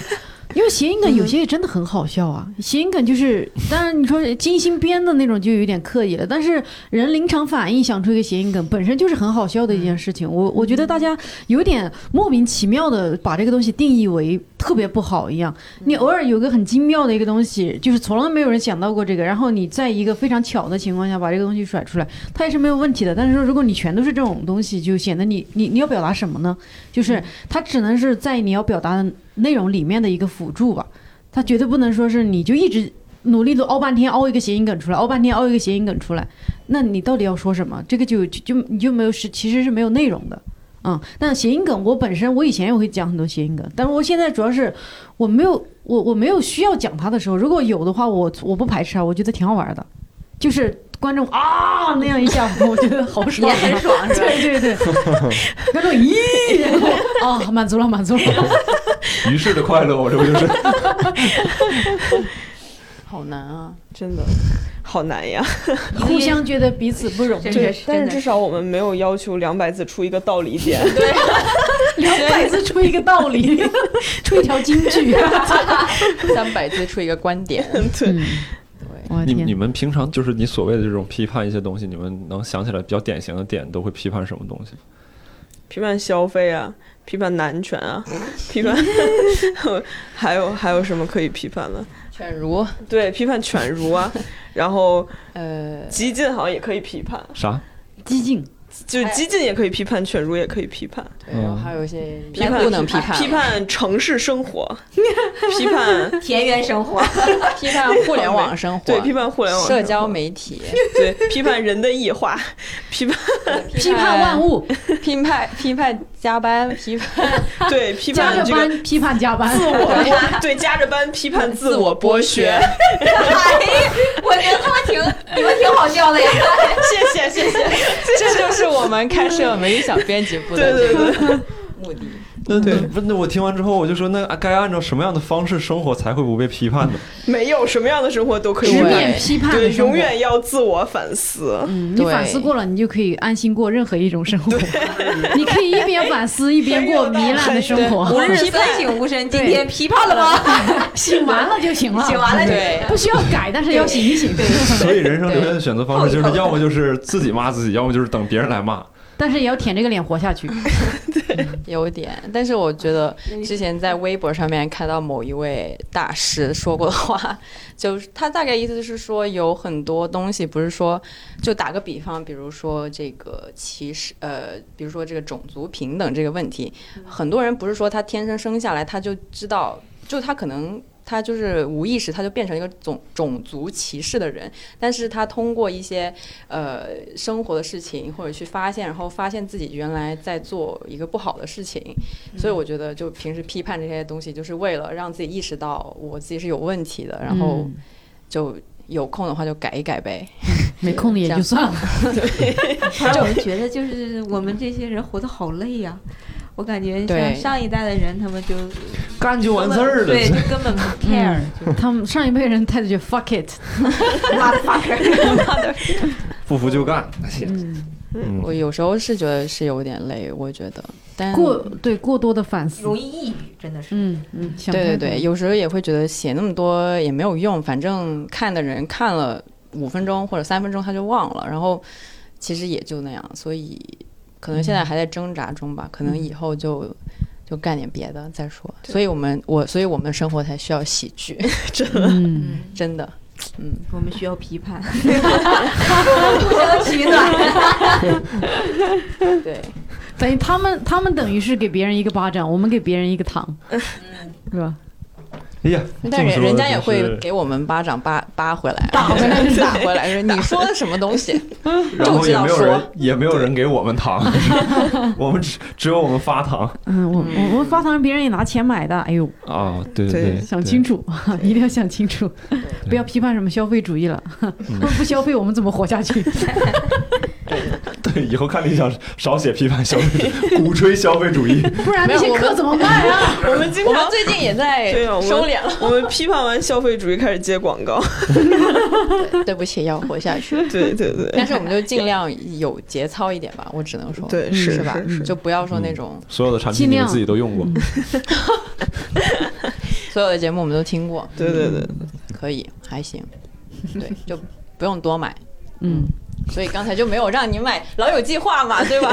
因为谐音梗有些也真的很好笑啊，谐音梗就是，当然你说精心编的那种就有点刻意了，但是人临场反应想出一个谐音梗，本身就是很好笑的一件事情。我我觉得大家有点莫名其妙的把这个东西定义为特别不好一样。你偶尔有个很精妙的一个东西，就是从来没有人想到过这个，然后你在一个非常巧的情况下把这个东西甩出来，它也是没有问题的。但是说如果你全都是这种东西，就显得你你你要表达什么呢？就是它只能是在你要表达的内容里面的一个辅助吧，它绝对不能说是你就一直努力的凹半天凹一个谐音梗出来，凹半天凹一个谐音梗出来，那你到底要说什么？这个就就你就没有是其实是没有内容的。嗯，但谐音梗，我本身我以前也会讲很多谐音梗，但是我现在主要是我没有我我没有需要讲它的时候，如果有的话，我我不排斥啊，我觉得挺好玩的，就是观众啊那样一下，我觉得好爽、
很爽？
对对对，观众咦，然后啊满足了满足了，
于是 的快乐，我这不就是？
好难啊！
真的。好难呀！
互相觉得彼此不容易，
但是至少我们没有要求两百字出一个道理。点。
两百字出一个道理，出一条金句，
三百字出一个观点，
对，
你你，们平常就是你所谓的这种批判一些东西，你们能想起来比较典型的点，都会批判什么东西？
批判消费啊，批判男权啊，批判 还有还有什么可以批判的？
犬儒，
对，批判犬儒啊，然后
呃，
激进好像也可以批判，
啥？
激进，
就是激进也可以批判，犬儒也可以批判，
对，然后还有一些
批判
不能批判，
批判城市生活，批判
田园生活，
批判互联网生活，
对批判互联网
社交媒体，
对批判人的异化，批判
批判。万物，
批判批判加班，批判。
对批判这个
班批判加班，
自我剥对。加着班批判自我剥削，
哎，我觉得他们挺你们挺好笑的呀。
谢谢谢谢，
这就是我们开设我们一小编辑部的目的。
那对，不那我听完之后，我就说，那该按照什么样的方式生活才会不被批判呢？
没有什么样的生活都可以
直面批判
对，永远要自我反思。
嗯，你反思过了，你就可以安心过任何一种生活。你可以一边反思 一边过糜烂的生
吾
活，
日三省吾身，今天批判了吗？
醒完了就行了，
醒完了就
对。
不需要改，但是要醒一醒。
所以人生留下的选择方式就是，要么就是自己骂自己，要么就是等别人来骂。
但是也要舔这个脸活下去。
对有点，但是我觉得之前在微博上面看到某一位大师说过的话，就是他大概意思是说，有很多东西不是说，就打个比方，比如说这个歧视，呃，比如说这个种族平等这个问题，很多人不是说他天生生下来他就知道，就他可能。他就是无意识，他就变成一个种种族歧视的人，但是他通过一些呃生活的事情或者去发现，然后发现自己原来在做一个不好的事情，所以我觉得就平时批判这些东西，就是为了让自己意识到我自己是有问题的，然后
嗯
就有空的话就改一改呗。
没空的也就算了。
反正我就觉得，就是我们这些人活得好累呀。我感觉像上一代的人，他们就
干就完事儿了。
对，就根本不 care，就
他们上一辈人态度就 fuck
it，motherfucker。
不服就干。
嗯，
嗯
我有时候是觉得是有点累，我觉得，但
过对过多的反思，
容易抑郁，真的是。
嗯嗯，
对对对，有时候也会觉得写那么多也没有用，反正看的人看了五分钟或者三分钟他就忘了，然后其实也就那样，所以可能现在还在挣扎中吧，可能以后就就干点别的再说。所以我们我所以我们的生活才需要喜剧，
嗯，
真的，嗯，
我们需要批判，互相取暖。
对，
等于他们他们等于是给别人一个巴掌，我们给别人一个糖，是吧？
哎呀，
但人人家也会给我们巴掌扒扒 回来，
打回来
打回来说你说的什么东西，
然后 也
就知道
没有人
说。
也没有人给我们糖，我们只只有我们发糖。
嗯，我我们发糖别人也拿钱买的，哎呦，
啊！对
对
对，
想清楚，一定要想清楚，不要批判什么消费主义了，不消费我们怎么活下去？
对以后看理想少写批判消费，鼓吹消费主义。
不然那些课怎么办啊？
我们经常
我们最近也在收敛了。
我们批判完消费主义，开始接广告。
对不起，要活下去。
对对对，
但是我们就尽量有节操一点吧，我只能说，
对是
是吧？就不要说那种
所有的产品
尽量
你们自己都用过，
所有的节目我们都听过，
对对对，
可以还行，对，就不用多买。
嗯，
所以刚才就没有让你买《老友计划》嘛，对吧？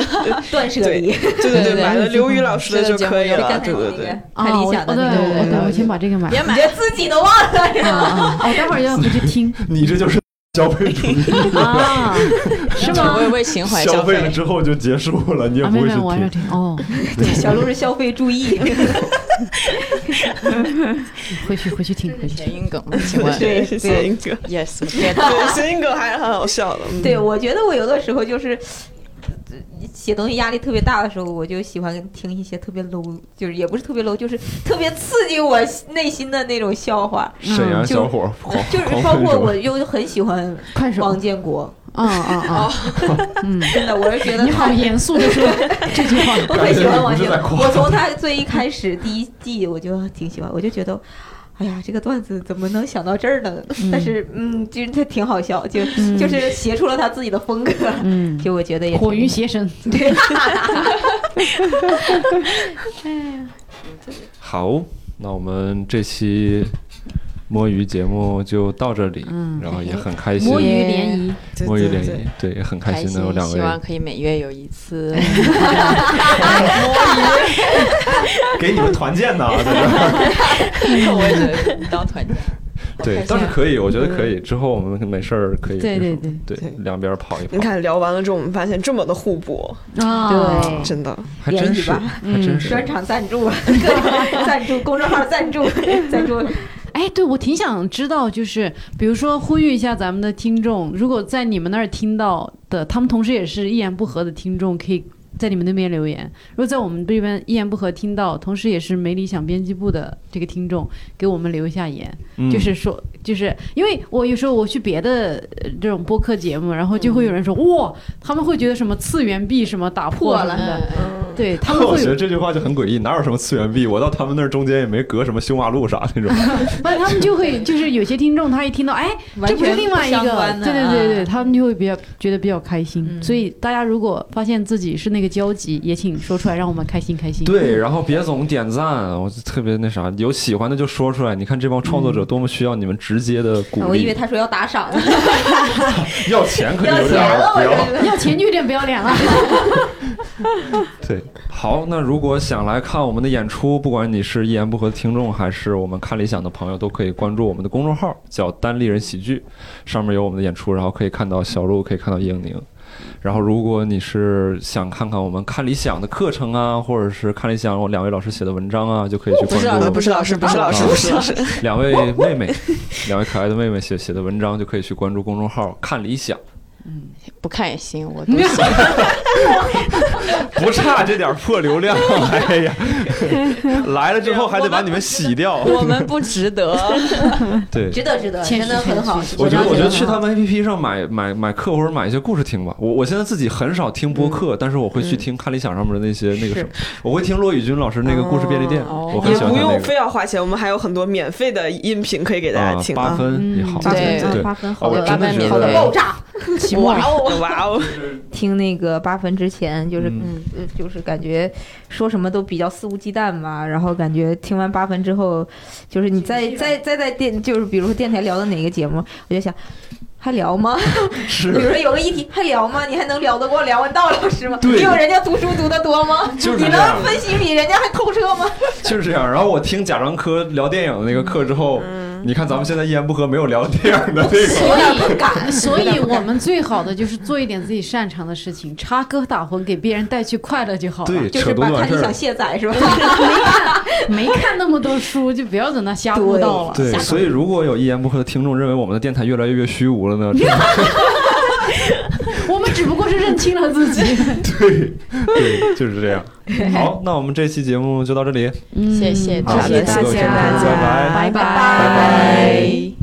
断舍离。
对对对，买了刘宇老师的就可以了。对对对，
那个看
啊，
理想的那个，
我对我先把这个买。
别买
自己都忘了是
啊
吧？
啊！我待会儿要回去听
你这就是消费主义。
啊，是吗？
我也为情怀
消费了
费。
之后就结束了，你也不会去
我还要
听。
听哦，
对，小鹿是消费注意。
回去回去听回去听。
谐音梗吗？请问
对是谐音梗？
Yes，
对谐音梗还是很好笑的。嗯
对，我觉得我有的时候就是。呃写东西压力特别大的时候，我就喜欢听一些特别 low，就是也不是特别 low，就是特别刺激我内心的那种笑话。
沈阳小伙狂
就是包括我又很喜欢王建国，
啊啊啊！嗯，
真的，我是觉得
你好严肃的说 这句话。
我很喜欢王建国。我从他最一开始第一季我就挺喜欢，我就觉得。哎呀，这个段子怎么能想到这儿呢？但是，嗯，其实他挺好笑，就、
嗯。
就是写出了他自己的风格，
嗯，
就我觉得也
火
挺
云邪神。
对，
好，那我们这期摸鱼节目就到这里，
嗯
然后也很开心
摸，鱼联谊，
对
摸鱼联谊
对对，
对，也很开
开心
心能有两，
希望可以每月有一次摸鱼。
给你们团建呢，在这儿。
我也觉得当团建。
对，倒是可以，我觉得可以。之后我们没事儿可以，
对对
对
对
两边跑一跑
你，看聊完了之后，我们发现这么的互补，
啊，
对
真的。
还真是，
吧
还真是。
专场赞助，各 种赞助，公众号赞助，赞助。
哎，对，我挺想知道，就是比如说呼吁一下咱们的听众，如果在你们那儿听到的，他们同时也是一言不合的听众，可以在你们那边留言；如果在我们这边一言不合听到，同时也是没理想编辑部的这个听众，给我们留一下言，
嗯。
就是说，就是因为我有时候我去别的呃这种播客节目，然后就会有人说，哇，他们会觉得什么次元壁什么打破什么的，对他们
我觉得这句话就很诡异，哪有什么次元壁？我到他们那儿中间也没隔什么修马路啥那种。
不是，他们就会就是有些听众，他一听到，哎，这不是另外一个对对对对，
啊
他们就会比较觉得比较开心。
嗯
所以大家如果发现自己是那个交集，也请说出来，让我们开心开心。
对，然后别总点赞，我就特别那啥，有喜欢的就说出来。你看这帮创作者多么需要你们直接的鼓励。
我以为他说要打赏呢，
要钱可就有点。要
钱就有点不要脸了。
对，好，那如果想来看我们的演出，不管你是一言不合的听众，还是我们看理想的朋友，都可以关注我们的公众号，叫单立人喜剧，上面有我们的演出，然后可以看到小鹿，可以看到英宁。然后，如果你是想看看我们看理想的课程啊，或者是看理想我两位老师写的文章啊，就可以去关注我们
不是老师，不是老师，
啊
不是老师。
两位妹妹，两位可爱的妹妹写写的文章，就可以去关注公众号“看理想嗯
不看也行，我都 行。”，
不差这点破流量。哎呀，来了之后还得把你们洗掉。
我们不值得。
对，
值得值得，真的很好
我觉得，我觉得去他们 APP 上买买买课或者买一些故事听吧。我我现在自己很少听播客，但是我会去听看理想上面的那些那个什么，我会听骆宇军老师那个故事便利店，
哦
我很
也不用
喜欢他那个
非要花钱，我们还有很多免费的音频可以给大家
啊，
听
八分也好，
嗯
对
对
八分
啊
好的
我真的觉
好的
得
爆炸。
期末了。
哦，哇哦！
听那个八分之前，就是
嗯
嗯，
呃，就是感觉说什么都比较肆无忌惮吧，然后感觉听完八分之后，就是你再再再在电，就是比如说电台聊的哪个节目，我就想。还聊吗？比如
是
说有个议题，还聊吗？你还能聊得过梁文道老师吗？
对
你有人家读书读得多吗？
就是
你
这样
能分析比人家还透彻吗？
就是这样。然后我听贾樟柯聊电影的那个课之后，你看咱们现在一言不合没有聊电影的这个。
有点不敢。
所以我们最好的就是做一点自己擅长的事情，插科打诨，给别人带去快乐就好了。
对，
就
扯
是把看你想
犊子完事儿。
卸载是吧？
没看那么多书，就不要在那瞎胡闹了。
对，所以如果有一言不合的听众认为我们的电台越来越虚无了呢？
只不过是认清了自己。
对对，就是这样。好，那我们这期节目就到这里。
嗯
谢谢
好
大
谢谢
家。
拜
拜
拜
拜。